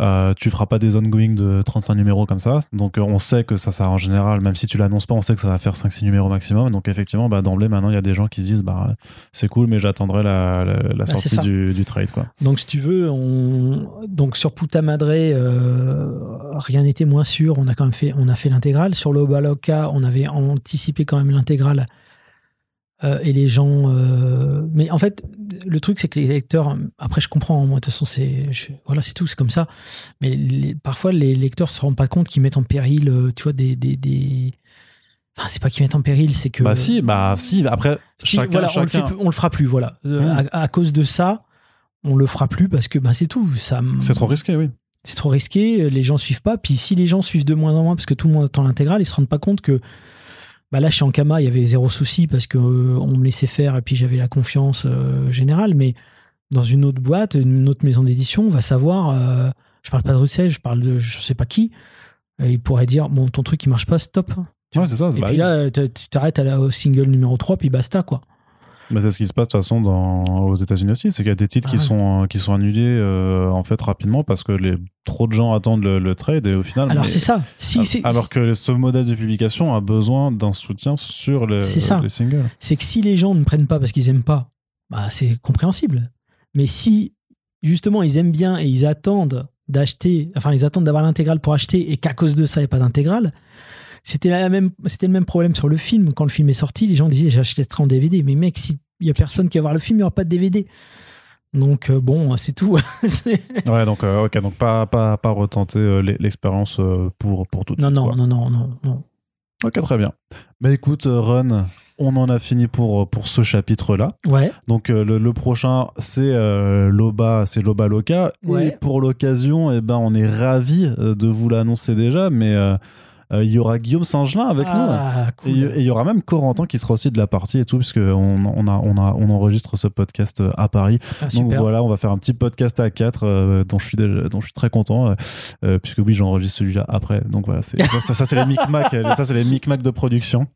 euh, tu feras pas des ongoing de 35 numéros comme ça. Donc euh, on sait que ça, ça en général, même si tu l'annonces pas, on sait que ça va faire 5-6 numéros maximum. Donc effectivement, bah, d'emblée, maintenant, il y a des gens qui se disent bah, c'est cool, mais j'attendrai la, la, la Bah, sortie du, du trade. Quoi. Donc, si tu veux, on... donc sur Puta Madre, euh, rien n'était moins sûr. On a quand même fait, on a fait l'intégrale. Sur l'Obaloka, on avait anticipé quand même l'intégrale. Euh, et les gens. euh, Mais en fait, le truc, c'est que les lecteurs. Après, je comprends. Moi, de toute façon, c'est je- voilà, c'est tout, c'est comme ça. Mais les- parfois, les lecteurs se rendent pas compte qu'ils mettent en péril, euh, tu vois, des. des, des... Enfin, c'est pas qu'ils mettent en péril, c'est que. Bah si, bah si. Après, Si, chacun, voilà, on, le chacun- fait plus- on le fera plus, voilà. À, à cause de ça, on le fera plus parce que bah, c'est tout. Ça, c'est trop risqué, oui. c'est trop risqué, les gens suivent pas. Puis si les gens suivent de moins en moins parce que tout le monde attend l'intégrale, ils se rendent pas compte que bah là chez Ankama il y avait zéro souci parce que euh, on me laissait faire et puis j'avais la confiance euh, générale. Mais dans une autre boîte, une autre maison d'édition, on va savoir. euh, je parle pas de Russell, je parle de je sais pas qui. il pourrait dire bon ton truc il marche pas, stop. Ouais, c'est ça. Et bah puis là tu t'arrêtes à la- au single numéro 3 puis basta quoi. Mais c'est ce qui se passe de toute façon dans, aux États-Unis aussi, c'est qu'il y a des titres Ah qui, ouais. sont, qui sont annulés euh, en fait rapidement parce que les, trop de gens attendent le, le trade et au final. Alors c'est ça. Si Ah, alors que ce modèle de publication a besoin d'un soutien sur les, C'est ça. les singles. c'est que si les gens ne prennent pas parce qu'ils aiment pas, bah, c'est compréhensible. Mais si justement ils aiment bien et ils attendent d'acheter, enfin ils attendent d'avoir l'intégrale pour acheter et qu'à cause de ça il n'y a pas d'intégrale. C'était la même, c'était le même problème sur le film. Quand le film est sorti, les gens disaient j'achèterai en DVD. Mais mec, s'il y a personne qui va voir le film, il n'y aura pas de DVD. Donc euh, bon, c'est tout. ouais, donc euh, ok, donc pas pas pas retenter euh, l'expérience pour pour tout. Non non, non non non non Ok, très bien. Bah écoute, Run, on en a fini pour pour ce chapitre là. Ouais. Donc le, prochain c'est Loba, c'est Loba Loca. Ouais. Et pour l'occasion, eh ben on est ravi de vous l'annoncer déjà, mais euh, il y aura Guillaume Saint-Gelin avec ah, nous. Et il y aura même Corentin qui sera aussi de la partie et tout, puisque on, on, a, on, a, on enregistre ce podcast euh, à Paris. Ah, Donc voilà, on va faire un petit podcast à 4 euh, dont, je suis dont je suis très content, puisque oui, j'enregistre celui-là après. Donc voilà, ça, ça c'est les micmacs, ça c'est les micmacs de production.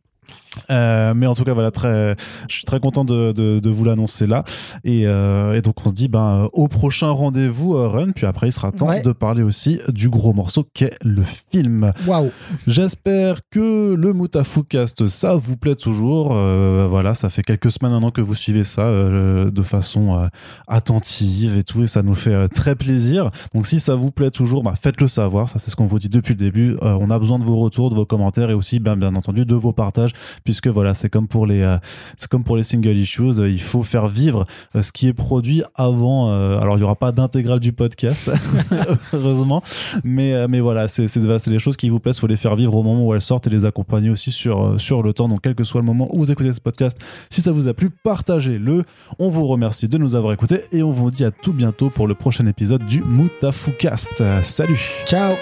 Euh, mais en tout cas, voilà, très, je suis très content de, de, vous l'annoncer là. Et, euh, et, donc, on se dit ben, euh, au prochain rendez-vous, Run. Puis après, il sera temps de parler aussi du gros morceau qu'est le film. Waouh! J'espère que le Moutafoukast, ça vous plaît toujours. voilà, ça fait quelques semaines maintenant que vous suivez ça de façon attentive et tout. Et ça nous fait très plaisir. Donc, si ça vous plaît toujours, bah, faites-le savoir. Ça, c'est ce qu'on vous dit depuis le début. on a besoin de vos retours, de vos commentaires et aussi, ben, bien entendu, de vos partages puisque voilà, c'est comme pour les, euh, c'est comme pour les single issues, euh, il faut faire vivre euh, ce qui est produit avant. alors il y aura pas d'intégrale du podcast, heureusement, mais mais voilà, c'est c'est les choses qui vous plaisent, faut les faire vivre au moment où elles sortent et les accompagner aussi sur sur le temps. Donc quel que soit le moment où vous écoutez ce podcast, si ça vous a plu, partagez-le. On vous remercie de nous avoir écoutés et on vous dit à tout bientôt pour le prochain épisode du Moutafoukast. Salut. Ciao.